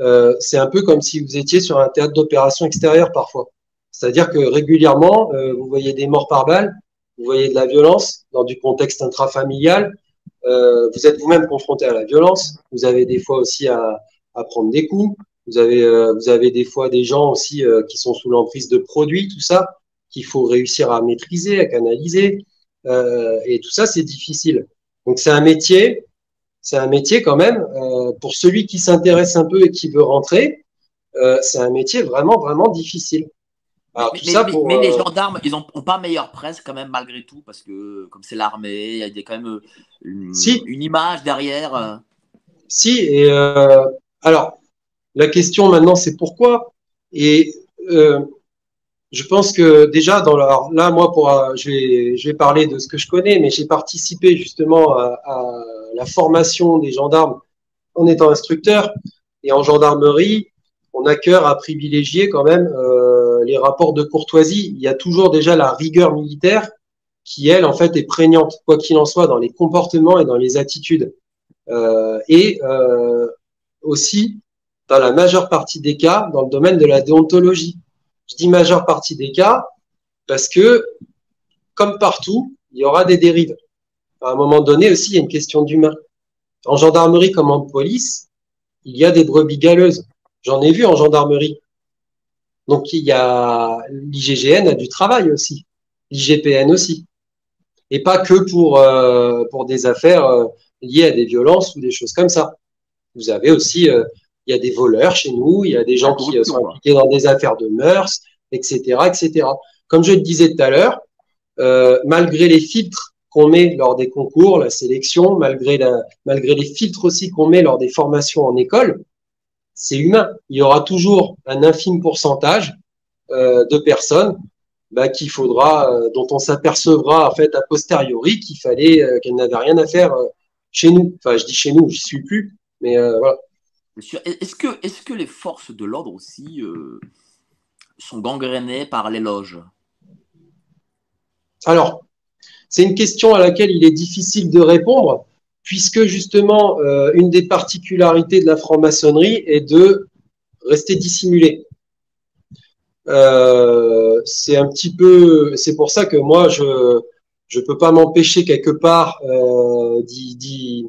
euh, c'est un peu comme si vous étiez sur un théâtre d'opération extérieur parfois. C'est-à-dire que régulièrement, vous voyez des morts par balle, vous voyez de la violence dans du contexte intrafamilial, vous êtes vous-même confronté à la violence, vous avez des fois aussi à, à prendre des coups, vous avez, euh, vous avez des fois des gens aussi euh, qui sont sous l'emprise de produits, tout ça, qu'il faut réussir à maîtriser, à canaliser. Euh, et tout ça, c'est difficile. Donc c'est un métier, c'est un métier quand même, pour celui qui s'intéresse un peu et qui veut rentrer, c'est un métier vraiment, vraiment difficile. Alors, mais, pour, les gendarmes, ils n'ont pas meilleure presse quand même malgré tout, parce que comme c'est l'armée, il y a quand même une, si. une image derrière. Si, et alors, la question maintenant, c'est pourquoi? Et euh, je pense que déjà, dans la, là, moi, pour, je, vais, je vais parler de ce que je connais, mais j'ai participé justement à, à, la formation des gendarmes en étant instructeur. Et en gendarmerie, on a cœur à privilégier quand même euh, les rapports de courtoisie, il y a toujours déjà la rigueur militaire qui, elle, en fait, est prégnante, quoi qu'il en soit, dans les comportements et dans les attitudes. Euh, et euh, aussi, dans la majeure partie des cas, dans le domaine de la déontologie. Je dis majeure partie des cas parce que, comme partout, il y aura des dérives. À un moment donné aussi, il y a une question d'humain. En gendarmerie comme en police, il y a des brebis galeuses. J'en ai vu en gendarmerie. Donc il y a l'IGGN a du travail aussi, l'IGPN aussi, et pas que pour euh, pour des affaires euh, liées à des violences ou des choses comme ça. Vous avez aussi euh, il y a des voleurs chez nous, il y a des gens qui sont impliqués dans des affaires de mœurs, etc., etc. Comme je le disais tout à l'heure, malgré les filtres qu'on met lors des concours, la sélection, malgré la, malgré les filtres aussi qu'on met lors des formations en école, c'est humain. Il y aura toujours un infime pourcentage euh, de personnes bah, qu'il faudra, euh, dont on s'apercevra en fait a posteriori qu'il fallait euh, qu'elles n'avaient rien à faire euh, chez nous. Enfin, je dis chez nous, j'y suis plus, mais voilà. Est-ce que, les forces de l'ordre aussi sont gangrénées par les loges? Alors, c'est une question à laquelle il est difficile de répondre puisque justement, euh, une des particularités de la franc-maçonnerie est de rester dissimulé. Euh, c'est un petit peu, c'est pour ça que moi, je je peux pas m'empêcher quelque part euh, d'y euh,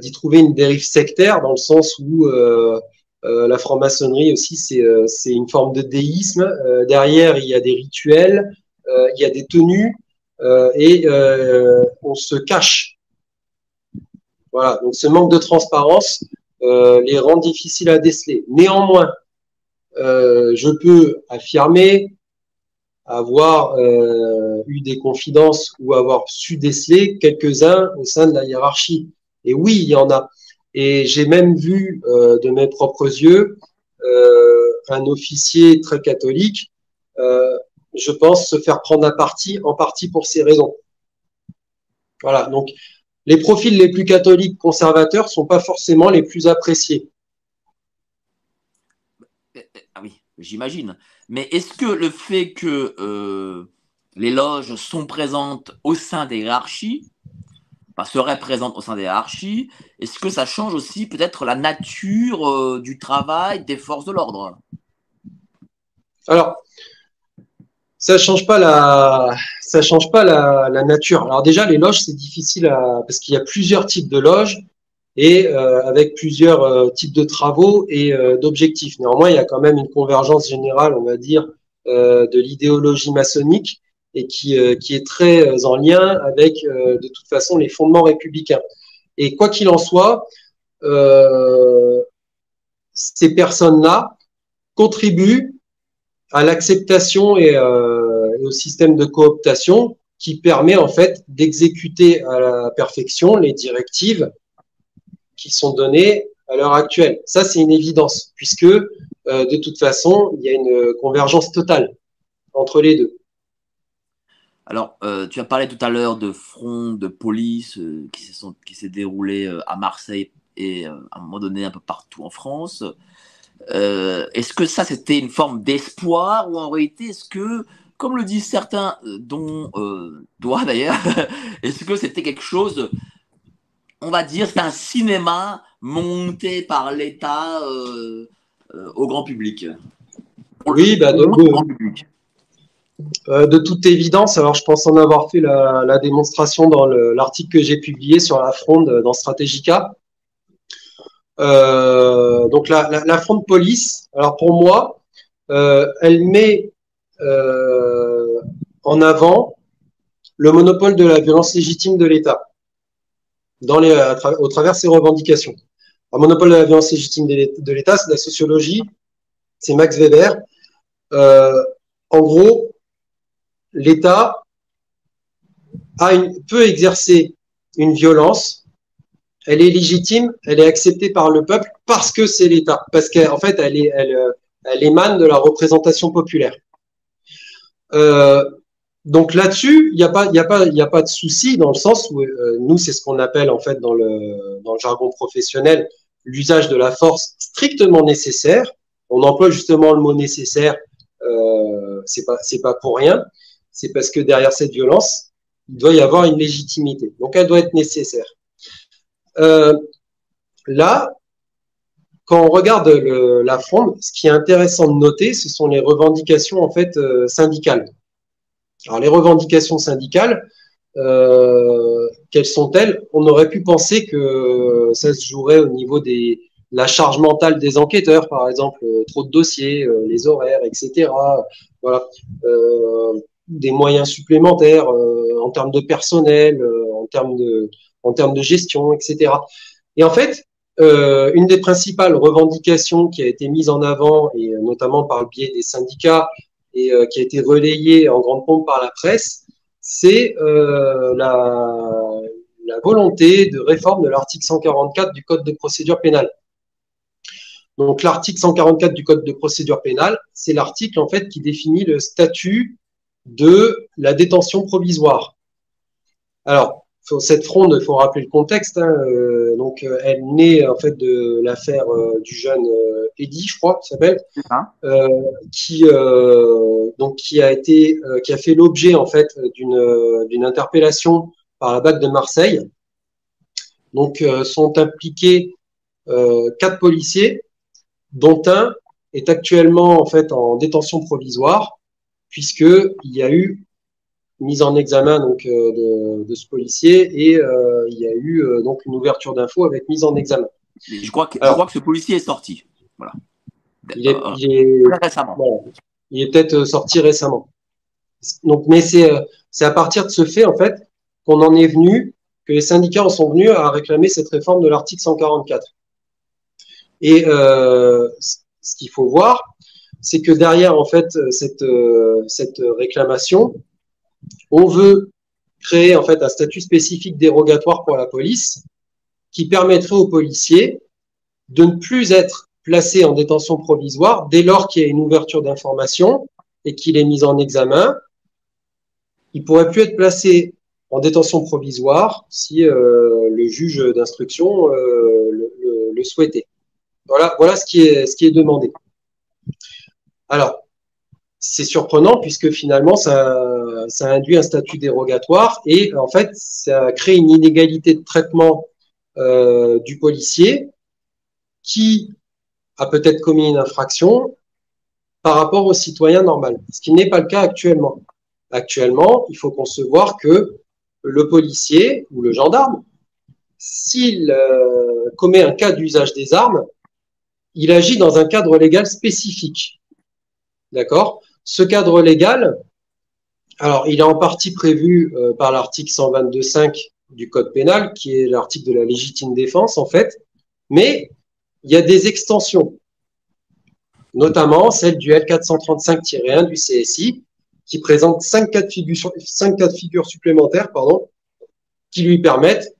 d'y trouver une dérive sectaire dans le sens où euh, la franc-maçonnerie aussi c'est une forme de déisme. derrière, il y a des rituels, il y a des tenues et on se cache voilà, donc ce manque de transparence euh, les rend difficiles à déceler. Néanmoins, euh, je peux affirmer avoir euh, eu des confidences ou avoir su déceler quelques-uns au sein de la hiérarchie. Et oui, il y en a. Et j'ai même vu euh, de mes propres yeux euh, un officier très catholique, euh, je pense, se faire prendre à partie, en partie pour ces raisons. Voilà, donc les profils les plus catholiques conservateurs sont pas forcément les plus appréciés. Ah oui, j'imagine. Mais est-ce que le fait que les loges sont présentes au sein des hiérarchies, enfin, seraient présentes au sein des hiérarchies, est-ce que ça change aussi peut-être la nature euh, du travail des forces de l'ordre? Alors, ça change pas la ça change pas la, nature. Alors déjà les loges c'est difficile parce qu'il y a plusieurs types de loges et euh, avec plusieurs euh, types de travaux et d'objectifs. Néanmoins il y a quand même une convergence générale on va dire de l'idéologie maçonnique et qui qui est très en lien avec de toute façon les fondements républicains. Et quoi qu'il en soit ces personnes là contribuent à l'acceptation et, euh, au système de cooptation qui permet en fait d'exécuter à la perfection les directives qui sont données à l'heure actuelle. Ça, c'est une évidence, puisque euh, de toute façon, il y a une convergence totale entre les deux. Alors, euh, tu as parlé tout à l'heure de front de police euh, qui s'est déroulé euh, à Marseille et à un moment donné un peu partout en France. Est-ce que ça, c'était une forme d'espoir ou en réalité, est-ce que, comme le disent certains, dont toi d'ailleurs, est-ce que c'était quelque chose, on va dire, c'est un cinéma monté par l'État au grand public? Oui, bah, de, de, euh, de, toute évidence, alors je pense en avoir fait la, démonstration dans l'article que j'ai publié sur la fronde dans Stratégica. Euh, donc la, la, la, front de police, alors pour moi, euh, elle met en avant le monopole de la violence légitime de l'État au travers ses revendications. Le monopole de la violence légitime de l'État, c'est la sociologie, c'est Max Weber. En gros, l'État peut exercer une violence elle est légitime, elle est acceptée par le peuple parce que c'est l'État, parce qu'en fait, elle, émane de la représentation populaire. Euh, donc là-dessus, il n'y a pas, de souci dans le sens où euh, nous, c'est ce qu'on appelle en fait dans le jargon professionnel l'usage de la force strictement nécessaire. On emploie justement le mot nécessaire euh, c'est pas pour rien. C'est parce que derrière cette violence, il doit y avoir une légitimité. Donc elle doit être nécessaire. Euh, là, quand on regarde la fronde, ce qui est intéressant de noter, ce sont les revendications en fait euh, syndicales. Alors les revendications syndicales, euh, quelles sont-elles? On aurait pu penser que ça se jouerait au niveau des la charge mentale des enquêteurs, par exemple, trop de dossiers, les horaires, etc. Voilà, des moyens supplémentaires en termes de personnel, en termes de en termes de gestion, etc. Et en fait, une des principales revendications qui a été mise en avant, et notamment par le biais des syndicats, et qui a été relayée en grande pompe par la presse, c'est euh, la, la, volonté de réforme de l'article 144 du Code de procédure pénale. Donc l'article 144 du Code de procédure pénale, c'est l'article en fait qui définit le statut de la détention provisoire. Alors cette fronde, il faut rappeler le contexte. Hein, euh, donc elle naît en fait de l'affaire euh, du jeune euh, Eddy, je crois, s'appelle, qui donc qui a été qui a fait l'objet en fait d'une d'une interpellation par la BAC de Marseille. Donc sont impliqués quatre policiers dont un est actuellement en fait en détention provisoire, puisque il y a eu mise en examen donc euh, de, de, ce policier et euh, il y a eu euh, donc une ouverture d'infos avec mise en examen. Je crois que je crois que ce policier est sorti. Voilà. Il est, il est récemment. il est peut-être sorti récemment. Donc, mais c'est c'est à partir de ce fait en fait qu'on en est venu que les syndicats en sont venus à réclamer cette réforme de l'article 144. Et ce qu'il faut voir, c'est que derrière en fait cette, euh, cette réclamation, on veut créer en fait un statut spécifique dérogatoire pour la police qui permettrait aux policiers de ne plus être placés en détention provisoire dès lors qu'il y a une ouverture d'information et qu'il est mis en examen. Il pourrait plus être placé en détention provisoire si euh, le juge d'instruction euh, le, le, le, souhaitait. Voilà, voilà ce, qui est, ce qui est demandé. Alors, c'est surprenant puisque finalement, ça, ça induit un statut dérogatoire et en fait, ça crée une inégalité de traitement euh, du policier qui a peut-être commis une infraction par rapport au citoyen normal, ce qui n'est pas le cas actuellement. Actuellement, il faut concevoir que le policier ou le gendarme, s'il euh, commet un cas d'usage des armes, il agit dans un cadre légal spécifique. D'accord Ce cadre légal, alors il est en partie prévu euh, par l'article 122.5 du Code pénal, qui est l'article de la légitime défense, en fait, mais il y a des extensions, notamment celle du L435-1 du CSI, qui présente cinq cas de figure, supplémentaires, pardon, qui lui permettent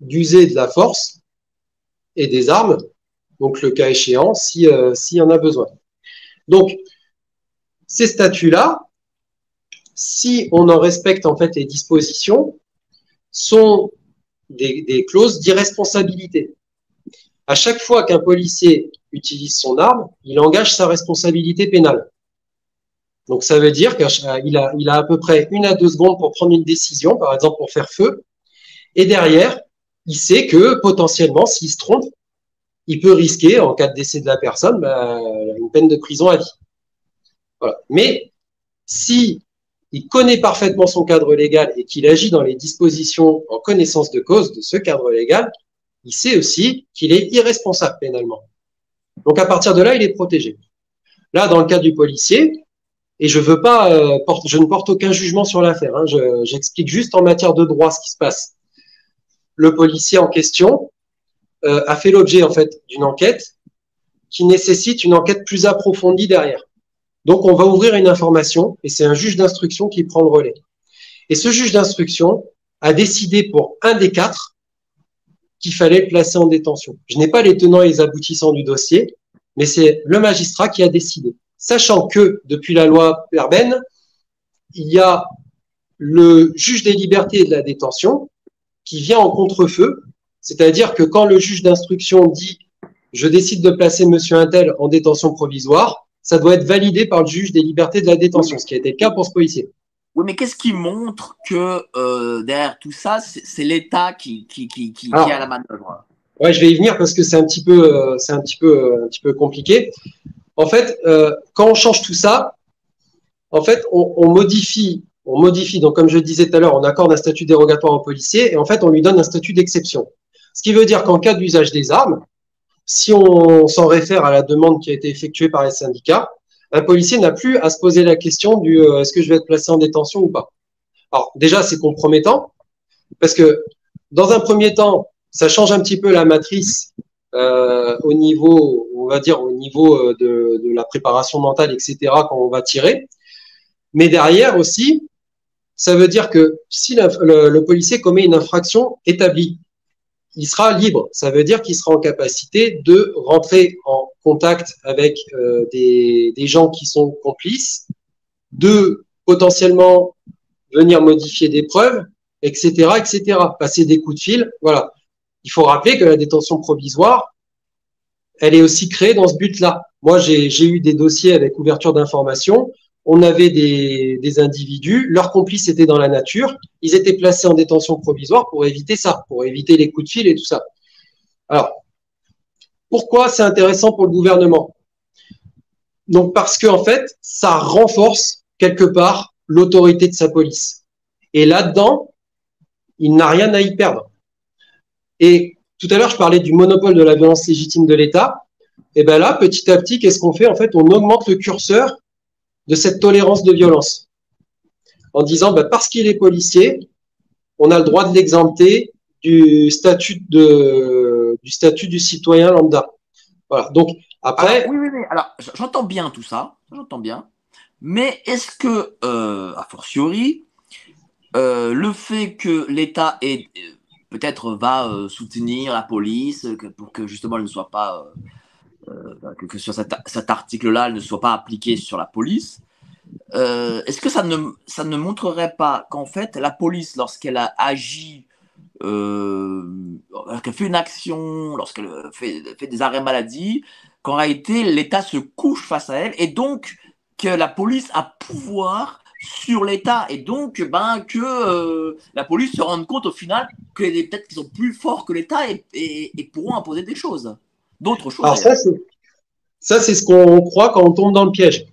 d'user de la force et des armes donc le cas échéant, euh, s'il y en a besoin. Donc, ces statuts-là, si on en respecte en fait les dispositions, sont des, clauses d'irresponsabilité. À chaque fois qu'un policier utilise son arme, il engage sa responsabilité pénale. Donc ça veut dire qu'il a, il a à peu près une à deux secondes pour prendre une décision, par exemple pour faire feu, et derrière, il sait que potentiellement, s'il se trompe, il peut risquer, en cas de décès de la personne, bah, une peine de prison à vie. Voilà. Mais si il connaît parfaitement son cadre légal et qu'il agit dans les dispositions en connaissance de cause de ce cadre légal, il sait aussi qu'il est irresponsable pénalement. Donc à partir de là, il est protégé. Là, dans le cas du policier, et je veux pas, euh, porte, je ne porte aucun jugement sur l'affaire. Hein, J'explique juste en matière de droit ce qui se passe. Le policier en question, euh, a fait l'objet en fait d'une enquête qui nécessite une enquête plus approfondie derrière. Donc on va ouvrir une information et c'est un juge d'instruction qui prend le relais. Et ce juge d'instruction a décidé pour un des quatre qu'il fallait le placer en détention. Je n'ai pas les tenants et les aboutissants du dossier, mais c'est le magistrat qui a décidé. Sachant que depuis la loi Perben, il y a le juge des libertés et de la détention qui vient en contrefeu c'est-à-dire que quand le juge d'instruction dit je décide de placer monsieur Intel en détention provisoire, ça doit être validé par le juge des libertés de la détention, ce qui a été le cas pour ce policier. Oui, mais qu'est-ce qui montre que euh, derrière tout ça, c'est l'État qui, qui, qui, qui, est à la manœuvre? Ouais, je vais y venir parce que c'est un petit peu, euh, c'est un petit peu, euh, un petit peu compliqué. En fait, quand on change tout ça, en fait, on, on, modifie, on modifie. Donc, comme je disais tout à l'heure, on accorde un statut dérogatoire au policier et en fait, on lui donne un statut d'exception. Ce qui veut dire qu'en cas d'usage des armes, si on s'en réfère à la demande qui a été effectuée par les syndicats, un policier n'a plus à se poser la question du euh, est-ce que je vais être placé en détention ou pas. Alors déjà, c'est compromettant parce que dans un premier temps, ça change un petit peu la matrice euh, au niveau, on va dire au niveau euh, de, la préparation mentale, etc. Quand on va tirer, mais derrière aussi, ça veut dire que si le policier commet une infraction établie, il sera libre. Ça veut dire qu'il sera en capacité de rentrer en contact avec euh, des, des, gens qui sont complices, de potentiellement venir modifier des preuves, etc., etc., passer des coups de fil. Voilà. Il faut rappeler que la détention provisoire, elle est aussi créée dans ce but-là. Moi, j'ai eu des dossiers avec ouverture d'information on avait des, individus, leurs complices étaient dans la nature, ils étaient placés en détention provisoire pour éviter ça, pour éviter les coups de fil et tout ça. Alors, pourquoi c'est intéressant pour le gouvernement? Donc parce que en fait, ça renforce quelque part l'autorité de sa police. Et là-dedans, il n'a rien à y perdre. Et tout à l'heure, je parlais du monopole de la violence légitime de l'État. Et ben là, petit à petit, qu'est-ce qu'on fait? En fait, on augmente le curseur de cette tolérance de violence en disant bah, parce qu'il est policier, on a le droit de l'exempter du statut du citoyen lambda. Donc après. oui, oui, oui. Alors j'entends bien tout ça, j'entends bien. Mais est-ce que, euh, a fortiori, euh, le fait que l'État est peut-être va euh, soutenir la police pour que justement elle ne soit pas euh, que, sur cet, article-là ne soit pas appliqué sur la police, euh, est-ce que ça ne, ça ne montrerait pas qu'en fait, la police, lorsqu'elle a agi, euh, lorsqu'elle fait une action, lorsqu'elle fait, des arrêts maladie, qu'en réalité, l'État se couche face à elle et donc que la police a pouvoir sur l'État et donc ben, que euh, la police se rende compte au final que peut-être qu'ils sont plus forts que l'État et, et, pourront imposer des choses? D'autres choses. Alors ça, c'est, ça, c'est ce qu'on croit quand on tombe dans le piège.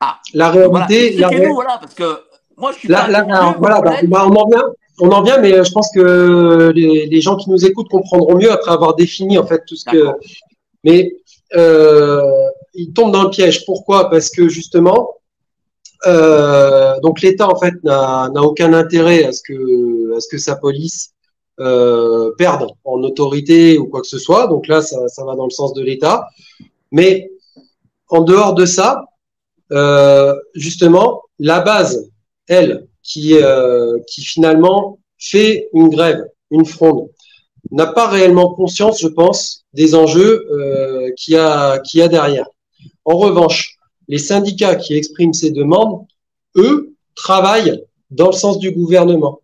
Ah, la réalité. Voilà, la... voilà parce que moi, je suis là, là, voilà, bah, bah, on en vient. On en vient, mais euh, je pense que les, les, gens qui nous écoutent comprendront mieux après avoir défini en fait tout ce que. Mais euh, ils tombent dans le piège. Pourquoi? Parce que justement, euh, donc l'État en fait n'a aucun intérêt à ce que à ce que sa police euh, perdre en autorité ou quoi que ce soit. Donc là, ça, ça va dans le sens de l'État. Mais en dehors de ça, euh, justement, la base, elle, qui, euh, qui finalement fait une grève, une fronde, n'a pas réellement conscience, je pense, des enjeux euh, qu'il y, a, qu'il y a derrière. En revanche, les syndicats qui expriment ces demandes, eux, travaillent dans le sens du gouvernement.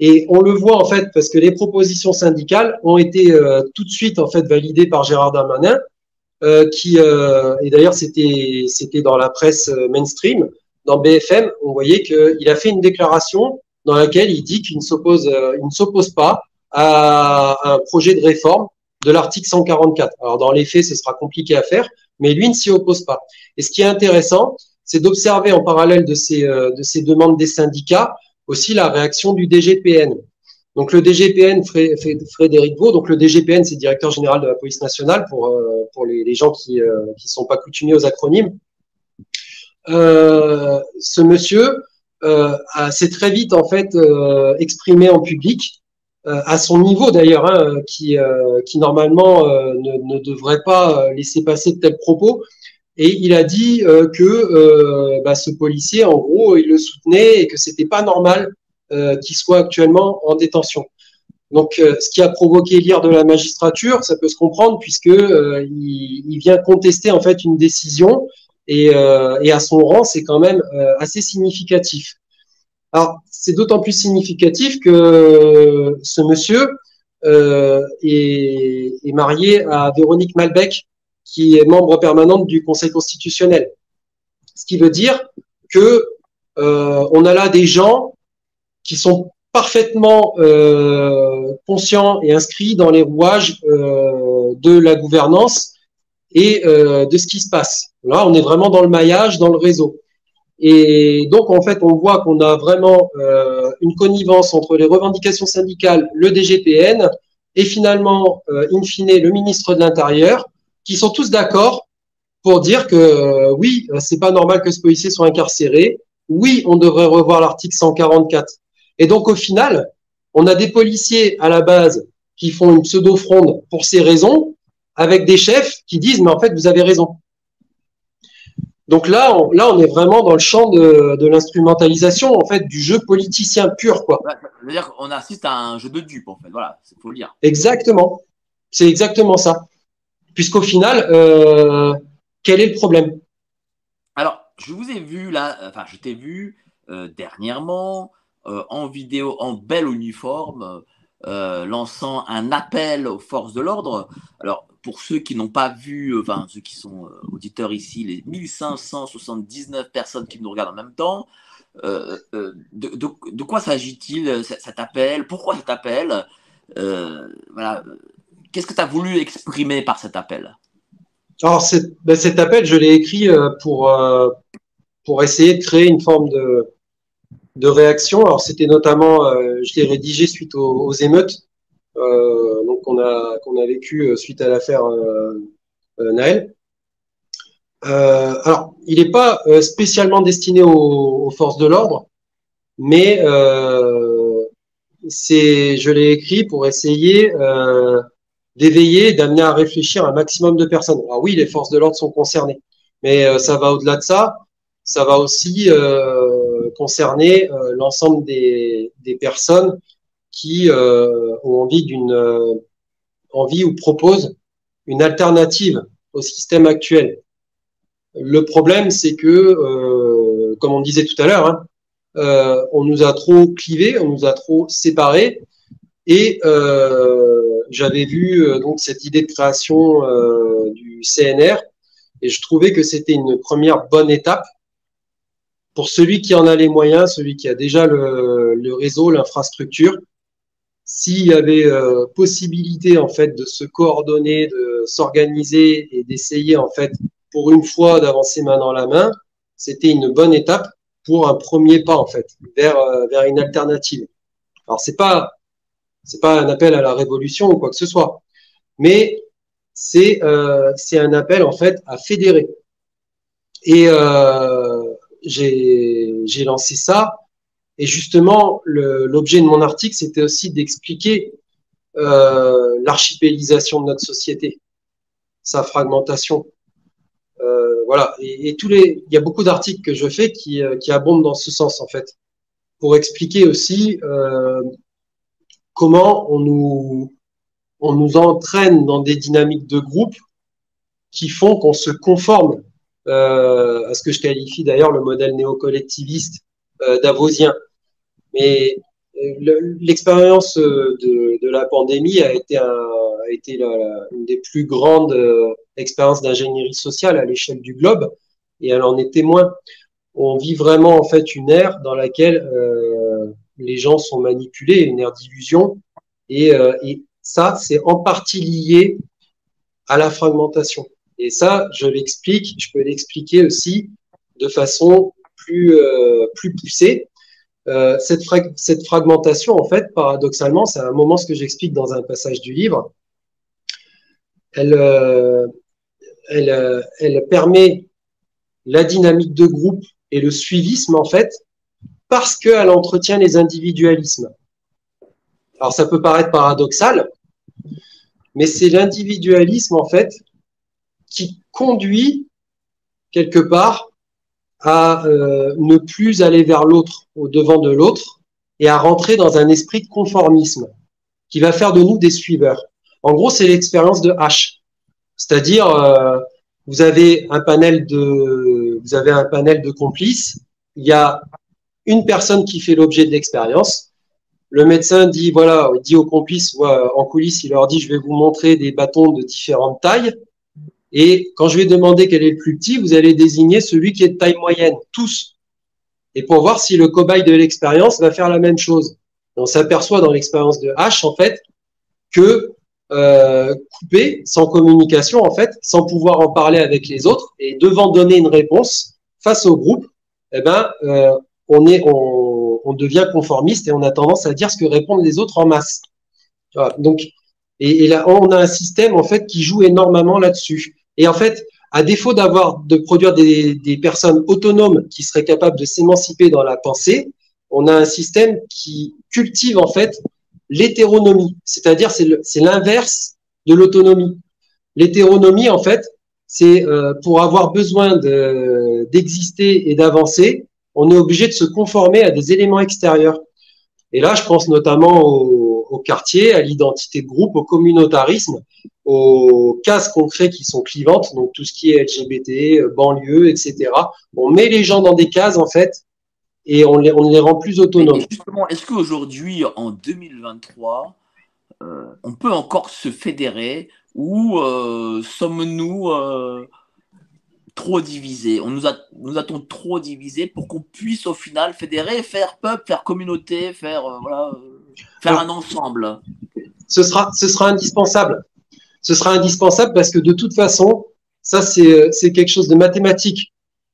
Et on le voit en fait parce que les propositions syndicales ont été euh, tout de suite en fait validées par Gérard Darmanin, euh, qui euh, et d'ailleurs c'était c'était dans la presse euh, mainstream, dans BFM, on voyait qu'il a fait une déclaration dans laquelle il dit qu'il ne s'oppose euh, il ne s'oppose pas à un projet de réforme de l'article 144. Alors dans les faits, ce sera compliqué à faire, mais lui ne s'y oppose pas. Et ce qui est intéressant, c'est d'observer en parallèle de ces de ces demandes des syndicats aussi la réaction du DGPN. Donc le DGPN, Frédéric Vaux, donc le DGPN, c'est directeur général de la police nationale pour, euh, pour les, gens qui ne euh, sont pas coutumiers aux acronymes. Euh, ce monsieur s'est très vite en fait exprimé en public, à son niveau d'ailleurs, hein, qui, qui normalement ne, devrait pas laisser passer de tels propos, et il a dit euh, que euh, bah, ce policier, en gros, il le soutenait et que c'était pas normal euh, qu'il soit actuellement en détention. Donc, ce qui a provoqué l'ire de la magistrature, ça peut se comprendre puisque il, vient contester en fait une décision et, à son rang, c'est quand même assez significatif. Alors, c'est d'autant plus significatif que ce monsieur est, marié à Véronique Malbec, qui est membre permanente du Conseil constitutionnel. Ce qui veut dire que euh, on a là des gens qui sont parfaitement euh, conscients et inscrits dans les rouages euh, de la gouvernance et euh, de ce qui se passe. Là, on est vraiment dans le maillage, dans le réseau. Et donc, en fait, on voit qu'on a vraiment euh, une connivence entre les revendications syndicales, le DGPN et finalement, euh, in fine, le ministre de l'Intérieur, qui sont tous d'accord pour dire que euh, oui, c'est pas normal que ce policier soit incarcéré. Oui, on devrait revoir l'article 144. Et donc, au final, on a des policiers à la base qui font une pseudo-fronde pour ces raisons, avec des chefs qui disent, mais en fait, vous avez raison. Donc là, on, là, on est vraiment dans le champ de, de l'instrumentalisation, en fait, du jeu politicien pur, quoi. C'est-à-dire qu'on assiste à un jeu de dupes, en fait. Voilà, il faut le dire. Exactement. C'est exactement ça. Puisqu'au final, euh, quel est le problème? Alors, je vous ai vu là, enfin, je t'ai vu euh, dernièrement euh, en vidéo, en bel uniforme, lançant un appel aux forces de l'ordre. Alors, pour ceux qui n'ont pas vu, enfin ceux qui sont auditeurs ici, les 1579 personnes qui nous regardent en même temps, de, de, de, quoi s'agit-il cet appel? Pourquoi cet appel? Voilà. Qu'est-ce que tu as voulu exprimer par cet appel? Alors ben, cet appel, je l'ai écrit pour, pour essayer de créer une forme de, de réaction. Alors c'était notamment, je l'ai rédigé suite aux, émeutes euh, qu'on a qu'on a euh, suite à l'affaire euh, Naël. alors, il n'est pas spécialement destiné aux, aux forces de l'ordre, mais c'est, je l'ai écrit pour essayer euh, d'éveiller, d'amener à réfléchir un maximum de personnes. Alors oui, les forces de l'ordre sont concernées, mais euh, ça va au-delà de ça. Ça va aussi euh, concerner l'ensemble des, personnes qui euh, ont envie d'une euh, envie ou proposent une alternative au système actuel. Le problème, c'est que, euh, comme on disait tout à l'heure, hein, euh, on nous a trop clivés, on nous a trop séparés, et euh, j'avais vu euh, donc cette idée de création du CNR, et je trouvais que c'était une première bonne étape pour celui qui en a les moyens, celui qui a déjà le, réseau, l'infrastructure, s'il y avait euh, possibilité en fait de se coordonner, de s'organiser et d'essayer en fait pour une fois d'avancer main dans la main, c'était une bonne étape pour un premier pas en fait vers euh, vers une alternative. Alors c'est pas c'est pas un appel à la révolution ou quoi que ce soit, mais c'est euh, un appel en fait à fédérer. Et euh, j'ai lancé ça et justement, l'objet de mon article, c'était aussi d'expliquer euh, l'archipélisation de notre société, sa fragmentation. Voilà. Et, et, tous les, il y a beaucoup d'articles que je fais qui, qui abondent dans ce sens en fait, pour expliquer aussi comment on nous, on nous entraîne dans des dynamiques de groupe qui font qu'on se conforme euh, à ce que je qualifie d'ailleurs le modèle néocollectiviste euh, davosien. Mais euh, l'expérience euh, de, la pandémie a été, une des plus grandes expériences d'ingénierie sociale à l'échelle du globe, et elle en est témoin. On vit vraiment en fait une ère dans laquelle les gens sont manipulés, une ère d'illusion, et, euh, et ça, c'est en partie lié à la fragmentation. Et ça, je l'explique, je peux l'expliquer aussi de façon plus, euh, plus poussée. Euh, cette, cette fragmentation, en fait, paradoxalement, c'est un moment ce que j'explique dans un passage du livre. Elle, elle, elle permet la dynamique de groupe et le suivisme, en fait, parce qu'elle entretient les individualismes. Alors, ça peut paraître paradoxal, mais c'est l'individualisme, en fait, qui conduit quelque part à euh, ne plus aller vers l'autre, au devant de l'autre, et à rentrer dans un esprit de conformisme qui va faire de nous des suiveurs. En gros, c'est l'expérience de H, c'est-à-dire euh, vous vous avez un panel de complices. Il y a une personne qui fait l'objet de l'expérience. Le médecin dit voilà, il dit aux complices en coulisses, il leur dit je vais vous montrer des bâtons de différentes tailles Et quand je vais demander quel est le plus petit, vous allez désigner celui qui est de taille moyenne, tous. Et pour voir si le cobaye de l'expérience va faire la même chose. on s'aperçoit dans l'expérience de H, en fait, que euh, coupé, sans communication, en fait, sans pouvoir en parler avec les autres, et devant donner une réponse face au groupe, eh ben, euh, on, est, on, on, devient conformiste et on a tendance à dire ce que répondent les autres en masse. Donc, et, et, là, on a un système en fait qui joue énormément là-dessus. Et en fait, à défaut d'avoir de produire des, des, personnes autonomes qui seraient capables de s'émanciper dans la pensée, on a un système qui cultive en fait l'hétéronomie, c'est-à-dire c'est l'inverse de l'autonomie. L'hétéronomie, en fait, c'est euh, pour avoir besoin d'exister et d'avancer, on est obligé de se conformer à des éléments extérieurs. Et là, je pense notamment au, quartier, à l'identité de groupe, au communautarisme, aux cases concrètes qui sont clivantes, donc tout ce qui est LGBT, banlieue, etc. On met les gens dans des cases, en fait, et on les, les rend plus autonomes. justement, est-ce qu'aujourd'hui, en 2023, euh, on peut encore se fédérer ou euh, sommes-nous euh, trop divisés On nous a, nous a-t-on trop divisés pour qu'on puisse au final fédérer, faire peuple, faire communauté, faire euh, voilà, faire un ensemble Ce sera, ce sera indispensable. Ce sera indispensable parce que de toute façon, ça c'est, c'est quelque chose de mathématique.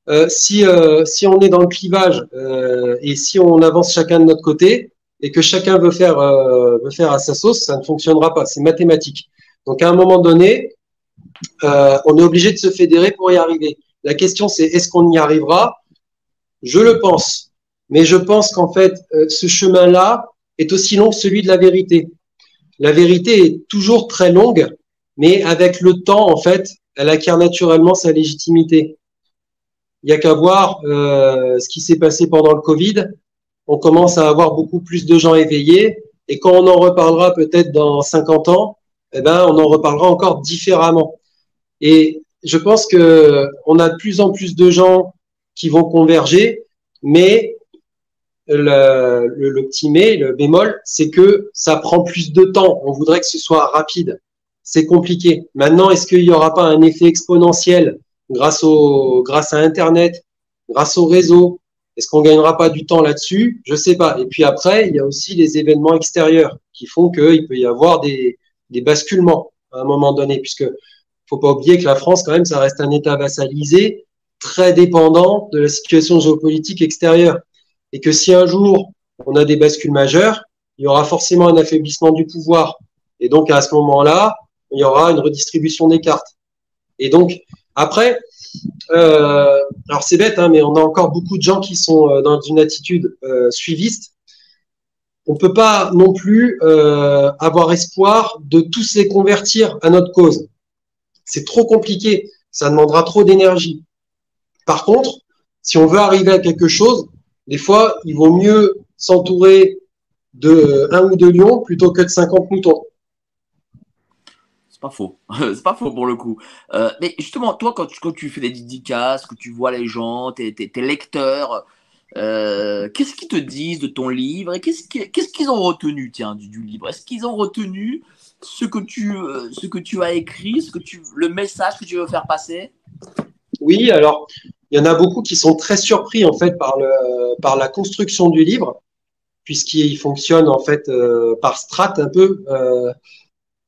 Euh, si, euh, si on est dans le clivage euh, et si on avance chacun de notre côté et que chacun veut faire, veut faire à sa sauce, ça ne fonctionnera pas. C'est mathématique. Donc à un moment donné, on est obligé de se fédérer pour y arriver. La question c'est est-ce qu'on y arrivera? Je le pense. Mais je pense qu'en fait, ce chemin-là est aussi long que celui de la vérité. La vérité est toujours très longue, mais avec le temps, en fait, elle acquiert naturellement sa légitimité. Il n'y a qu'à voir euh, ce qui s'est passé pendant le Covid. On commence à avoir beaucoup plus de gens éveillés. Et quand on en reparlera peut-être dans 50 ans, eh ben, on en reparlera encore différemment. Et je pense que on a de plus en plus de gens qui vont converger, mais le, le, le petit mais, le bémol, c'est que ça prend plus de temps. On voudrait que ce soit rapide. C'est compliqué. Maintenant, est-ce qu'il n'y aura pas un effet exponentiel grâce, au, grâce à Internet, grâce au réseau? Est-ce qu'on gagnera pas du temps là-dessus? Je sais pas. Et puis après, il y a aussi les événements extérieurs qui font qu'il peut y avoir des, des basculements à un moment donné, puisque faut pas oublier que la France, quand même, ça reste un État vassalisé, très dépendant de la situation géopolitique extérieure. Et que si un jour on a des bascules majeures, il y aura forcément un affaiblissement du pouvoir. Et donc à ce moment-là, il y aura une redistribution des cartes. Et donc, après, euh, alors c'est bête, hein, mais on a encore beaucoup de gens qui sont euh, dans une attitude euh, suiviste. On ne peut pas non plus euh, avoir espoir de tous les convertir à notre cause. C'est trop compliqué, ça demandera trop d'énergie. Par contre, si on veut arriver à quelque chose, des fois, il vaut mieux s'entourer de un ou deux lions plutôt que de 50 moutons pas faux. c'est pas faux pour le coup. Euh, mais justement, toi, quand tu, fais des dédicaces, que tu vois les gens, tes, lecteurs, euh, qu'est-ce qu'ils te disent de ton livre et qu'est-ce qu'ils ont retenu, tiens, du livre? Est-ce qu'ils ont retenu ce que tu, euh, ce que tu as écrit, ce que tu, le message que tu veux faire passer? Oui, alors il y en a beaucoup qui sont très surpris en fait par le, par la construction du livre, puisqu'il fonctionne en fait euh, par strat un peu. Euh,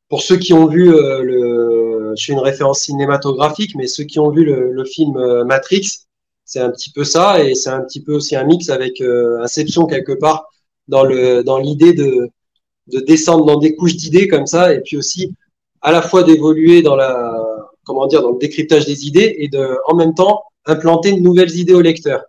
pour ceux qui ont vu le, je fais une référence cinématographique, mais ceux qui ont vu le, le film Matrix, c'est un petit peu ça, et c'est un petit peu aussi un mix avec Inception quelque part dans le dans l'idée de de descendre dans des couches d'idées comme ça, et puis aussi à la fois d'évoluer dans la comment dire dans le décryptage des idées et de en même temps implanter de nouvelles idées au lecteur.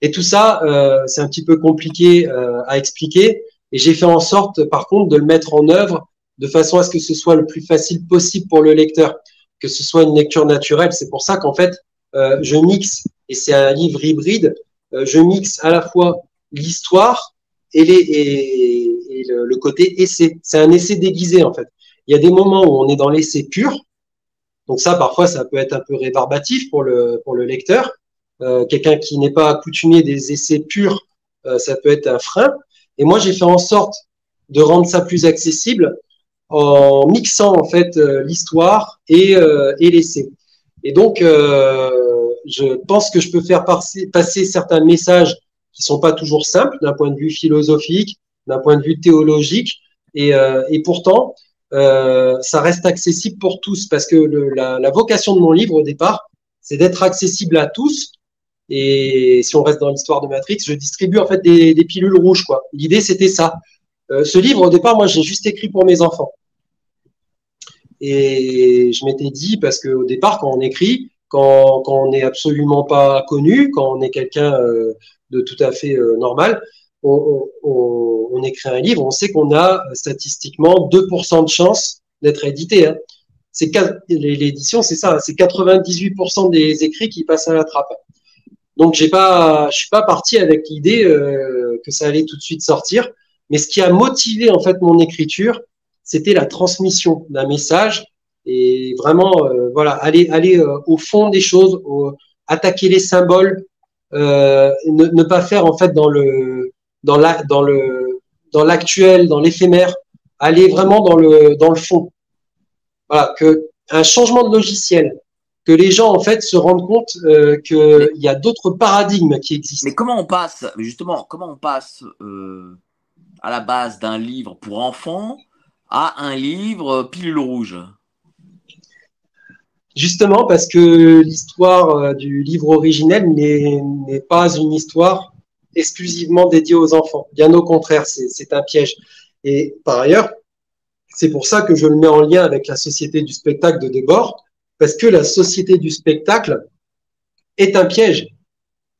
Et tout ça, euh, c'est un petit peu compliqué euh, à expliquer. Et j'ai fait en sorte, par contre, de le mettre en œuvre de façon à ce que ce soit le plus facile possible pour le lecteur, que ce soit une lecture naturelle. C'est pour ça qu'en fait, euh, je mixe, et c'est un livre hybride, euh, je mixe à la fois l'histoire et, les, et, le, côté essai. C'est un essai déguisé, en fait. Il y a des moments où on est dans l'essai pur, donc ça, parfois, ça peut être un peu rébarbatif pour le, pour le lecteur. Euh, Quelqu'un qui n'est pas accoutumé des essais purs, euh, ça peut être un frein. Et moi, j'ai fait en sorte de rendre ça plus accessible en mixant en fait euh, l'histoire et, et l'essai. Et donc, je pense que je peux faire passer certains messages qui sont pas toujours simples d'un point de vue philosophique, d'un point de vue théologique, et, euh, pourtant, euh, ça reste accessible pour tous parce que la, vocation de mon livre au départ, c'est d'être accessible à tous. Et si on reste dans l'histoire de Matrix, je distribue en fait des, pilules rouges. quoi. L'idée, c'était ça. Euh, ce livre, au départ, moi, j'ai juste écrit pour mes enfants. Et je m'étais dit, parce qu'au départ, quand on écrit, quand, on n'est absolument pas connu, quand on est quelqu'un de tout à fait normal, on, écrit un livre, on sait qu'on a statistiquement 2% de chance d'être édité. Hein. L'édition, c'est ça, c'est 98% des écrits qui passent à la trappe. Donc j'ai pas, je suis pas parti avec l'idée euh, que ça allait tout de suite sortir, mais ce qui a motivé en fait mon écriture, c'était la transmission d'un message et vraiment euh, voilà aller euh, au fond des choses, attaquer les symboles, euh, ne, ne, pas faire en fait dans le dans la dans le dans l'actuel, dans l'éphémère, aller vraiment dans le dans le fond. Voilà, que un changement de logiciel, que les gens en fait se rendent compte euh, qu'il y a d'autres paradigmes qui existent. Mais comment on passe justement Comment on passe euh, à la base d'un livre pour enfants à un livre pilule rouge? Justement parce que l'histoire euh, du livre originel n'est pas une histoire exclusivement dédiée aux enfants. Bien au contraire, c'est un piège. Et par ailleurs, c'est pour ça que je le mets en lien avec la société du spectacle de Debord, parce que la société du spectacle est un piège.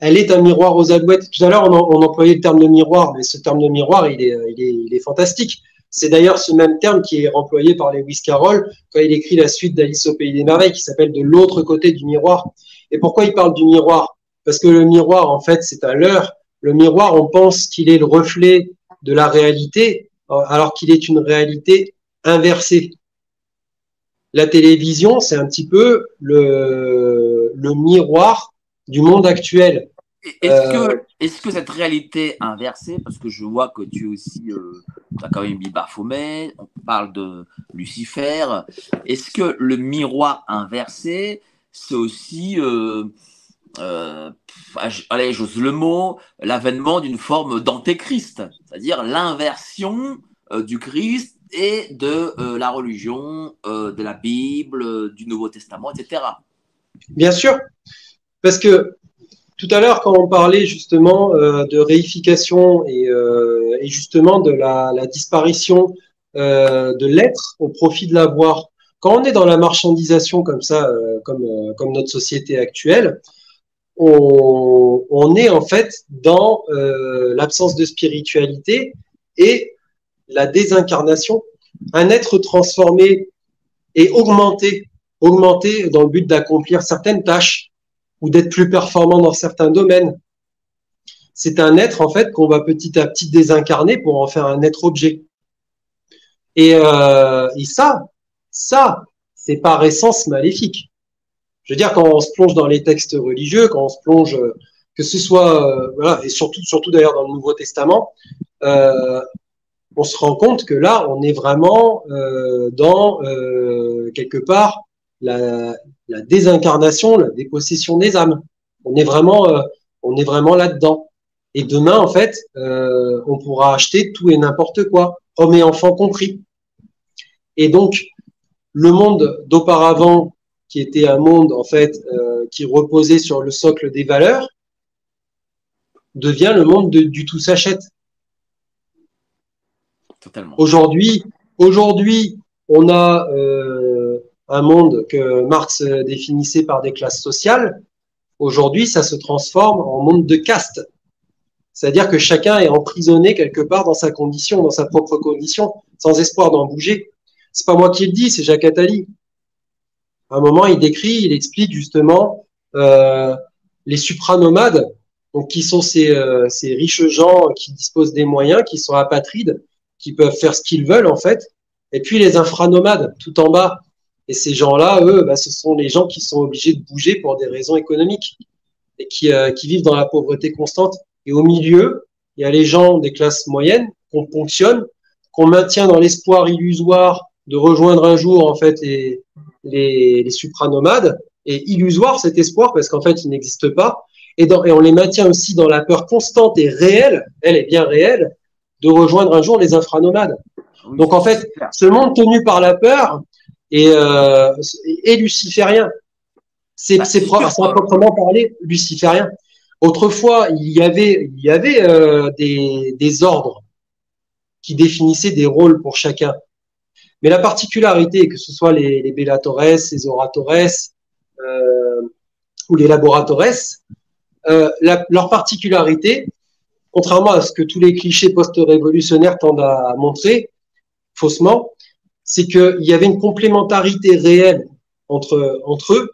Elle est un miroir aux alouettes. Tout à l'heure, on, employait le terme de miroir, mais ce terme de miroir, il est fantastique. C'est d'ailleurs ce même terme qui est employé par Lewis Carroll quand il écrit la suite d'Alice au pays des merveilles qui s'appelle De l'autre côté du miroir. Et pourquoi il parle du miroir? Parce que le miroir, en fait, c'est un leurre. Le miroir, on pense qu'il est le reflet de la réalité, alors qu'il est une réalité inversée. La télévision, c'est un petit peu le, le miroir du monde actuel. Est-ce euh, que, est que, cette réalité inversée, parce que je vois que tu aussi, euh, as quand même mis Baphomet, on parle de Lucifer, est-ce que le miroir inversé, c'est aussi, euh, euh, allez, j'ose le mot, l'avènement d'une forme d'antéchrist, c'est-à-dire l'inversion euh, du Christ et de euh, la religion, de la Bible, du Nouveau Testament, etc. Bien sûr, parce que tout à l'heure, quand on parlait justement de réification et, justement de la, disparition de l'être au profit de l'avoir, quand on est dans la marchandisation comme ça, comme notre société actuelle, on, est en fait dans euh, l'absence de spiritualité et la désincarnation. Un être transformé et augmenté, augmenté dans le but d'accomplir certaines tâches ou d'être plus performant dans certains domaines. C'est un être en fait qu'on va petit à petit désincarner pour en faire un être objet. Et, euh, et ça, ça, c'est par essence maléfique. Je veux dire, quand on se plonge dans les textes religieux, quand on se plonge, que ce soit, euh, voilà, et surtout, surtout d'ailleurs dans le Nouveau Testament, euh, on se rend compte que là, on est vraiment euh, dans euh, quelque part la, la désincarnation, la dépossession des âmes. On est vraiment, euh, on est vraiment là-dedans. Et demain, en fait, euh, on pourra acheter tout et n'importe quoi, hommes et enfants compris. Et donc, le monde d'auparavant, qui était un monde en fait euh, qui reposait sur le socle des valeurs, devient le monde de, du tout s'achète. Aujourd'hui, aujourd'hui, on a euh, un monde que Marx définissait par des classes sociales, aujourd'hui, ça se transforme en monde de caste. C'est-à-dire que chacun est emprisonné quelque part dans sa condition, dans sa propre condition, sans espoir d'en bouger. C'est pas moi qui le dis, c'est Jacques Attali. À un moment, il décrit, il explique justement euh, les supranomades, donc qui sont ces, euh, ces riches gens qui disposent des moyens, qui sont apatrides, qui peuvent faire ce qu'ils veulent en fait, et puis les infranomades, tout en bas, et ces gens-là, eux, bah, ce sont les gens qui sont obligés de bouger pour des raisons économiques et qui, euh, qui vivent dans la pauvreté constante. Et au milieu, il y a les gens des classes moyennes qu'on ponctionne, qu'on maintient dans l'espoir illusoire de rejoindre un jour en fait les, les, les supranomades. est illusoire, cet espoir, parce qu'en fait, il n'existe pas. Et, dans, et on les maintient aussi dans la peur constante et réelle, elle est bien réelle, de rejoindre un jour les infranomades. Donc en fait, ce monde tenu par la peur est, euh, est luciférien. C'est bah, proprement parler luciférien. Autrefois, il y avait, il y avait euh, des, des ordres qui définissaient des rôles pour chacun. Mais la particularité, que ce soit les, les les Oratores euh, ou les Laboratores, euh, leur particularité, contrairement à ce que tous les clichés post-révolutionnaires tendent à montrer faussement, c'est qu'il y avait une complémentarité réelle entre, entre eux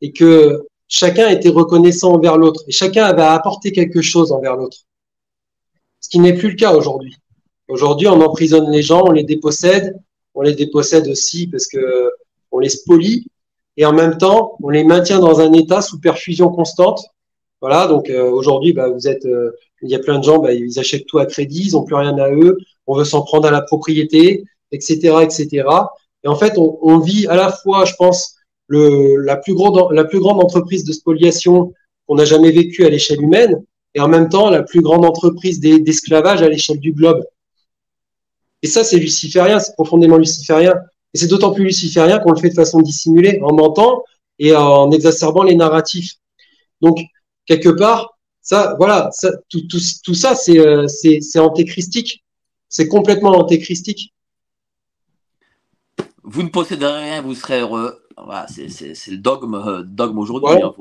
et que chacun était reconnaissant envers l'autre et chacun avait apporté quelque chose envers l'autre. Ce qui n'est plus le cas aujourd'hui. Aujourd'hui, on emprisonne les gens, on les dépossède, on les dépossède aussi parce que on les spolie et en même temps, on les maintient dans un état sous perfusion constante. Voilà, donc euh, aujourd'hui, bah, euh, il y a plein de gens, bah, ils achètent tout à crédit, ils n'ont plus rien à eux, on veut s'en prendre à la propriété, etc., etc. Et en fait, on, vit à la fois, je pense, la, plus grande, la plus grande entreprise de spoliation qu'on a jamais vécue à l'échelle humaine, et en même temps la plus grande entreprise d'esclavage à l'échelle du globe. Et ça, c'est luciférien, c'est profondément luciférien. Et c'est d'autant plus luciférien qu'on le fait de façon dissimulée, en mentant et en exacerbant les narratifs. Donc, quelque part, ça, voilà, ça, tout, tout, tout ça, c'est euh, antéchristique. C'est complètement antéchristique. Vous ne possédez rien, vous serez heureux. Voilà, c'est le dogme, euh, dogme aujourd'hui. Hein,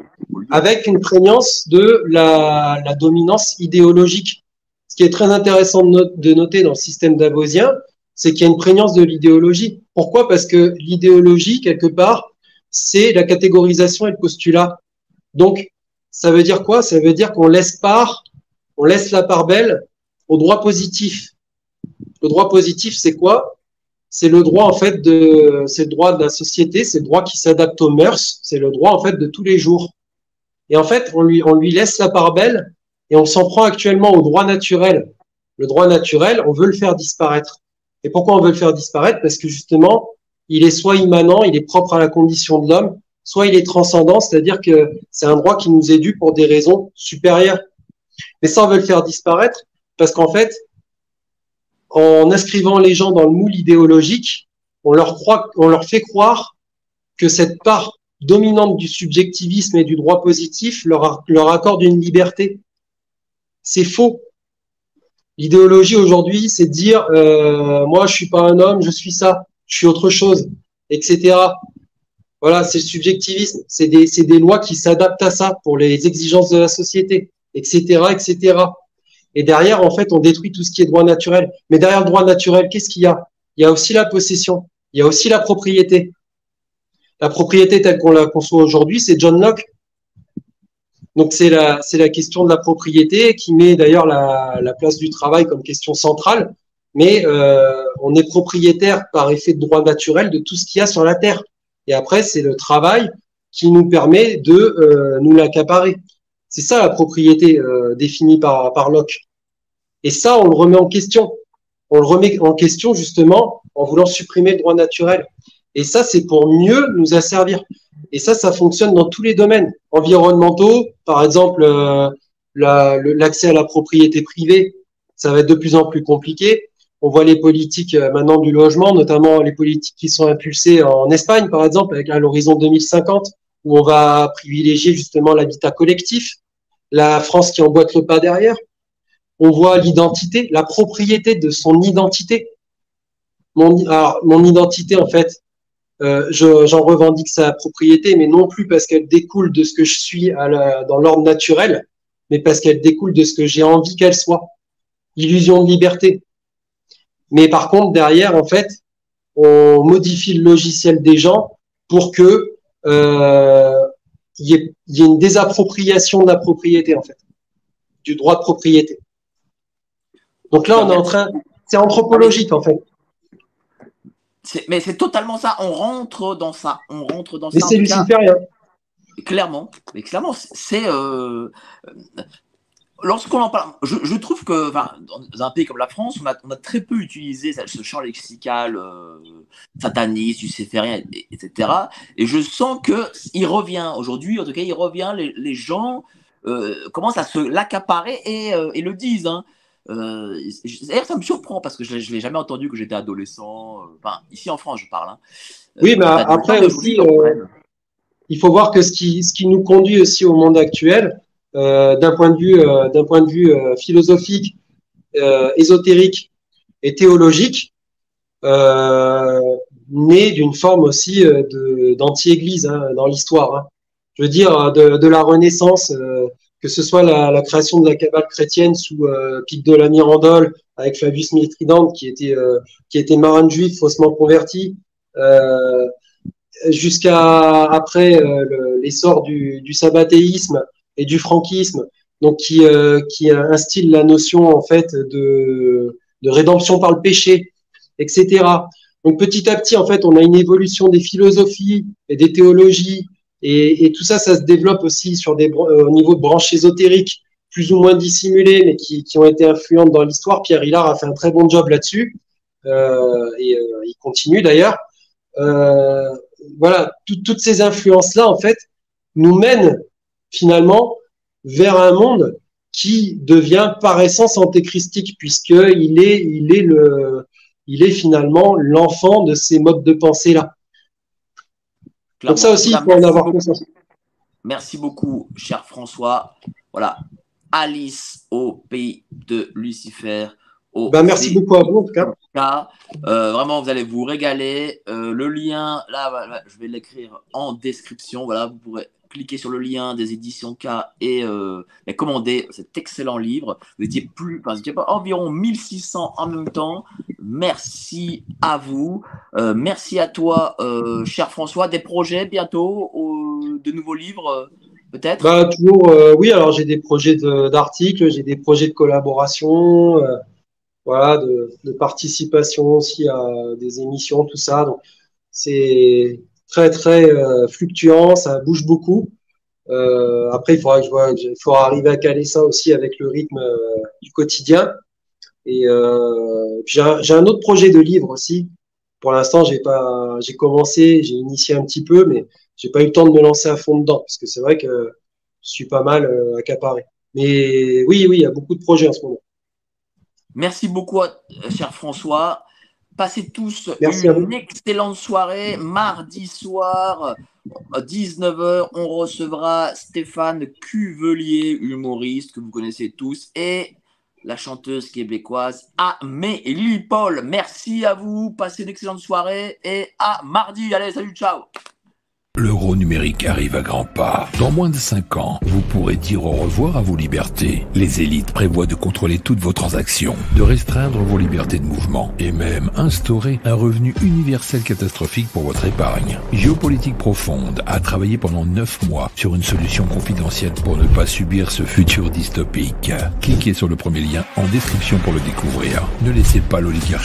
Avec une prégnance de la, la, dominance idéologique. Ce qui est très intéressant de, noter dans le système davosien, c'est qu'il y a une prégnance de l'idéologie. Pourquoi? Parce que l'idéologie, quelque part, c'est la catégorisation et le postulat. Donc, ça veut dire quoi? Ça veut dire qu'on laisse part, on laisse la part belle au droit positif. Le droit positif, c'est quoi? C'est le droit en fait de c'est le droit de la société, c'est le droit qui s'adapte aux mœurs, c'est le droit en fait de tous les jours. Et en fait, on lui on lui laisse la part belle et on s'en prend actuellement au droit naturel. Le droit naturel, on veut le faire disparaître. Et pourquoi on veut le faire disparaître? Parce que justement, il est soit immanent, il est propre à la condition de l'homme, soit il est transcendant, c'est-à-dire que c'est un droit qui nous est dû pour des raisons supérieures. Mais ça, on veut le faire disparaître parce qu'en fait, en inscrivant les gens dans le moule idéologique, on leur, croit, on leur fait croire que cette part dominante du subjectivisme et du droit positif leur, leur accorde une liberté. C'est faux. L'idéologie aujourd'hui, c'est de dire euh, moi je suis pas un homme, je suis ça, je suis autre chose, etc. Voilà, c'est le subjectivisme, c'est des, lois qui s'adaptent à ça pour les exigences de la société, etc., etc. Et derrière, en fait, on détruit tout ce qui est droit naturel. Mais derrière le droit naturel, qu'est-ce qu'il y a? Il y a aussi la possession. Il y a aussi la propriété. La propriété telle qu'on la conçoit aujourd'hui, c'est John Locke. Donc c'est la, c'est la question de la propriété qui met d'ailleurs la, la place du travail comme question centrale. Mais euh, on est propriétaire par effet de droit naturel de tout ce qu'il y a sur la terre. Et après, c'est le travail qui nous permet de euh, nous l'accaparer. C'est ça la propriété euh, définie par, par Locke. Et ça, on le remet en question. On le remet en question justement en voulant supprimer le droit naturel. Et ça, c'est pour mieux nous asservir. Et ça, ça fonctionne dans tous les domaines environnementaux. Par exemple, euh, l'accès à la propriété privée, ça va être de plus en plus compliqué. On voit les politiques euh, maintenant du logement, notamment les politiques qui sont impulsées en Espagne, par exemple, avec à l'horizon 2050, où on va privilégier justement l'habitat collectif, la France qui emboîte le pas derrière. On voit l'identité, la propriété de son identité. Mon, identité, en fait, euh, j'en revendique sa propriété, mais non plus parce qu'elle découle de ce que je suis à la, dans l'ordre naturel, mais parce qu'elle découle de ce que j'ai envie qu'elle soit. Illusion de liberté. Mais par contre, derrière, en fait, on modifie le logiciel des gens pour que euh, il y, ait, y ait une désappropriation de la propriété, en fait, du droit de propriété. Donc là, on est en train, c'est anthropologique, en fait. Mais c'est totalement ça. On rentre dans ça. On rentre dans mais ça. c'est luciférien. Clairement, mais clairement, c'est. Euh, lorsqu'on en parle, je, trouve que dans un pays comme la France, on a, on a très peu utilisé ce champ lexical euh, sataniste, luciférien, etc. Et je sens que il revient aujourd'hui, en tout cas, il revient, les, gens euh, commencent à se l'accaparer et, euh, et, le disent. Hein. Euh, D'ailleurs, ça me surprend parce que je ne l'ai jamais entendu que j'étais adolescent. Enfin, ici en France, je parle. Hein. Oui, mais après aussi, il faut voir que ce qui, ce qui nous conduit aussi au monde actuel, euh, d'un point de vue, euh, d'un point de vue euh, philosophique, ésotérique et théologique, né d'une forme aussi d'anti-église hein, dans l'histoire. Hein. Je veux dire, de, de la Renaissance, que ce soit la, création de la cabale chrétienne sous euh, Pic de la Mirandole avec Fabius Mithridante qui était qui était marin juif faussement converti, euh, jusqu'à après l'essor du, du sabbatéisme et du franquisme, donc qui, euh, qui instille la notion en fait de, de rédemption par le péché, etc. Donc petit à petit, en fait, on a une évolution des philosophies et des théologies, et, et tout ça, ça se développe aussi sur des euh, au niveau de branches ésotériques plus ou moins dissimulées, mais qui, qui ont été influentes dans l'histoire. Pierre Hillard a fait un très bon job là-dessus, euh, et euh, il continue d'ailleurs. Euh, voilà, toutes ces influences-là, en fait, nous mènent finalement vers un monde qui devient par essence antéchristique puisqu'il est, il est le, il est finalement l'enfant de ces modes de pensée Donc ça aussi, il faut en avoir conscience. Merci beaucoup, cher François. Voilà, Alice au pays de Lucifer. Ben, merci beaucoup à vous en tout cas. Euh, vraiment, vous allez vous régaler. Euh, le lien, là, je vais l'écrire en description. Voilà, vous pourrez cliquez sur le lien des éditions K et, euh, commandez cet excellent livre. Vous étiez plus, enfin, vous pas environ 1600 en même temps. Merci à vous. Euh, merci à toi, euh, cher François. Des projets bientôt, de nouveaux livres peut-être? Bah, Toujours, oui. Alors j'ai des projets d'articles, j'ai des projets de collaboration, voilà, de, de, participation aussi à des émissions, tout ça. Donc c'est très très euh, fluctuant, ça bouge beaucoup. Euh, après, il faudra que je vois, il faudra arriver à caler ça aussi avec le rythme euh, du quotidien. Et j'ai un, un, autre projet de livre aussi. Pour l'instant, j'ai pas, j'ai commencé, j'ai initié un petit peu, mais j'ai pas eu le temps de me lancer à fond dedans parce que c'est vrai que je suis pas mal accaparé. Mais oui, oui, il y a beaucoup de projets en ce moment. Merci beaucoup, cher François. Passez tous une excellente soirée. Mardi soir, 19h, on recevra Stéphane Cuvelier, humoriste que vous connaissez tous, et la chanteuse québécoise Amélie Paul. Merci à vous. Passez une excellente soirée et à mardi. Allez, salut, ciao. L'euro numérique arrive à grands pas. Dans moins de 5 ans, vous pourrez dire au revoir à vos libertés. Les élites prévoient de contrôler toutes vos transactions, de restreindre vos libertés de mouvement et même instaurer un revenu universel catastrophique pour votre épargne. Géopolitique profonde a travaillé pendant 9 mois sur une solution confidentielle pour ne pas subir ce futur dystopique. Cliquez sur le premier lien en description pour le découvrir. Ne laissez pas l'oligarchie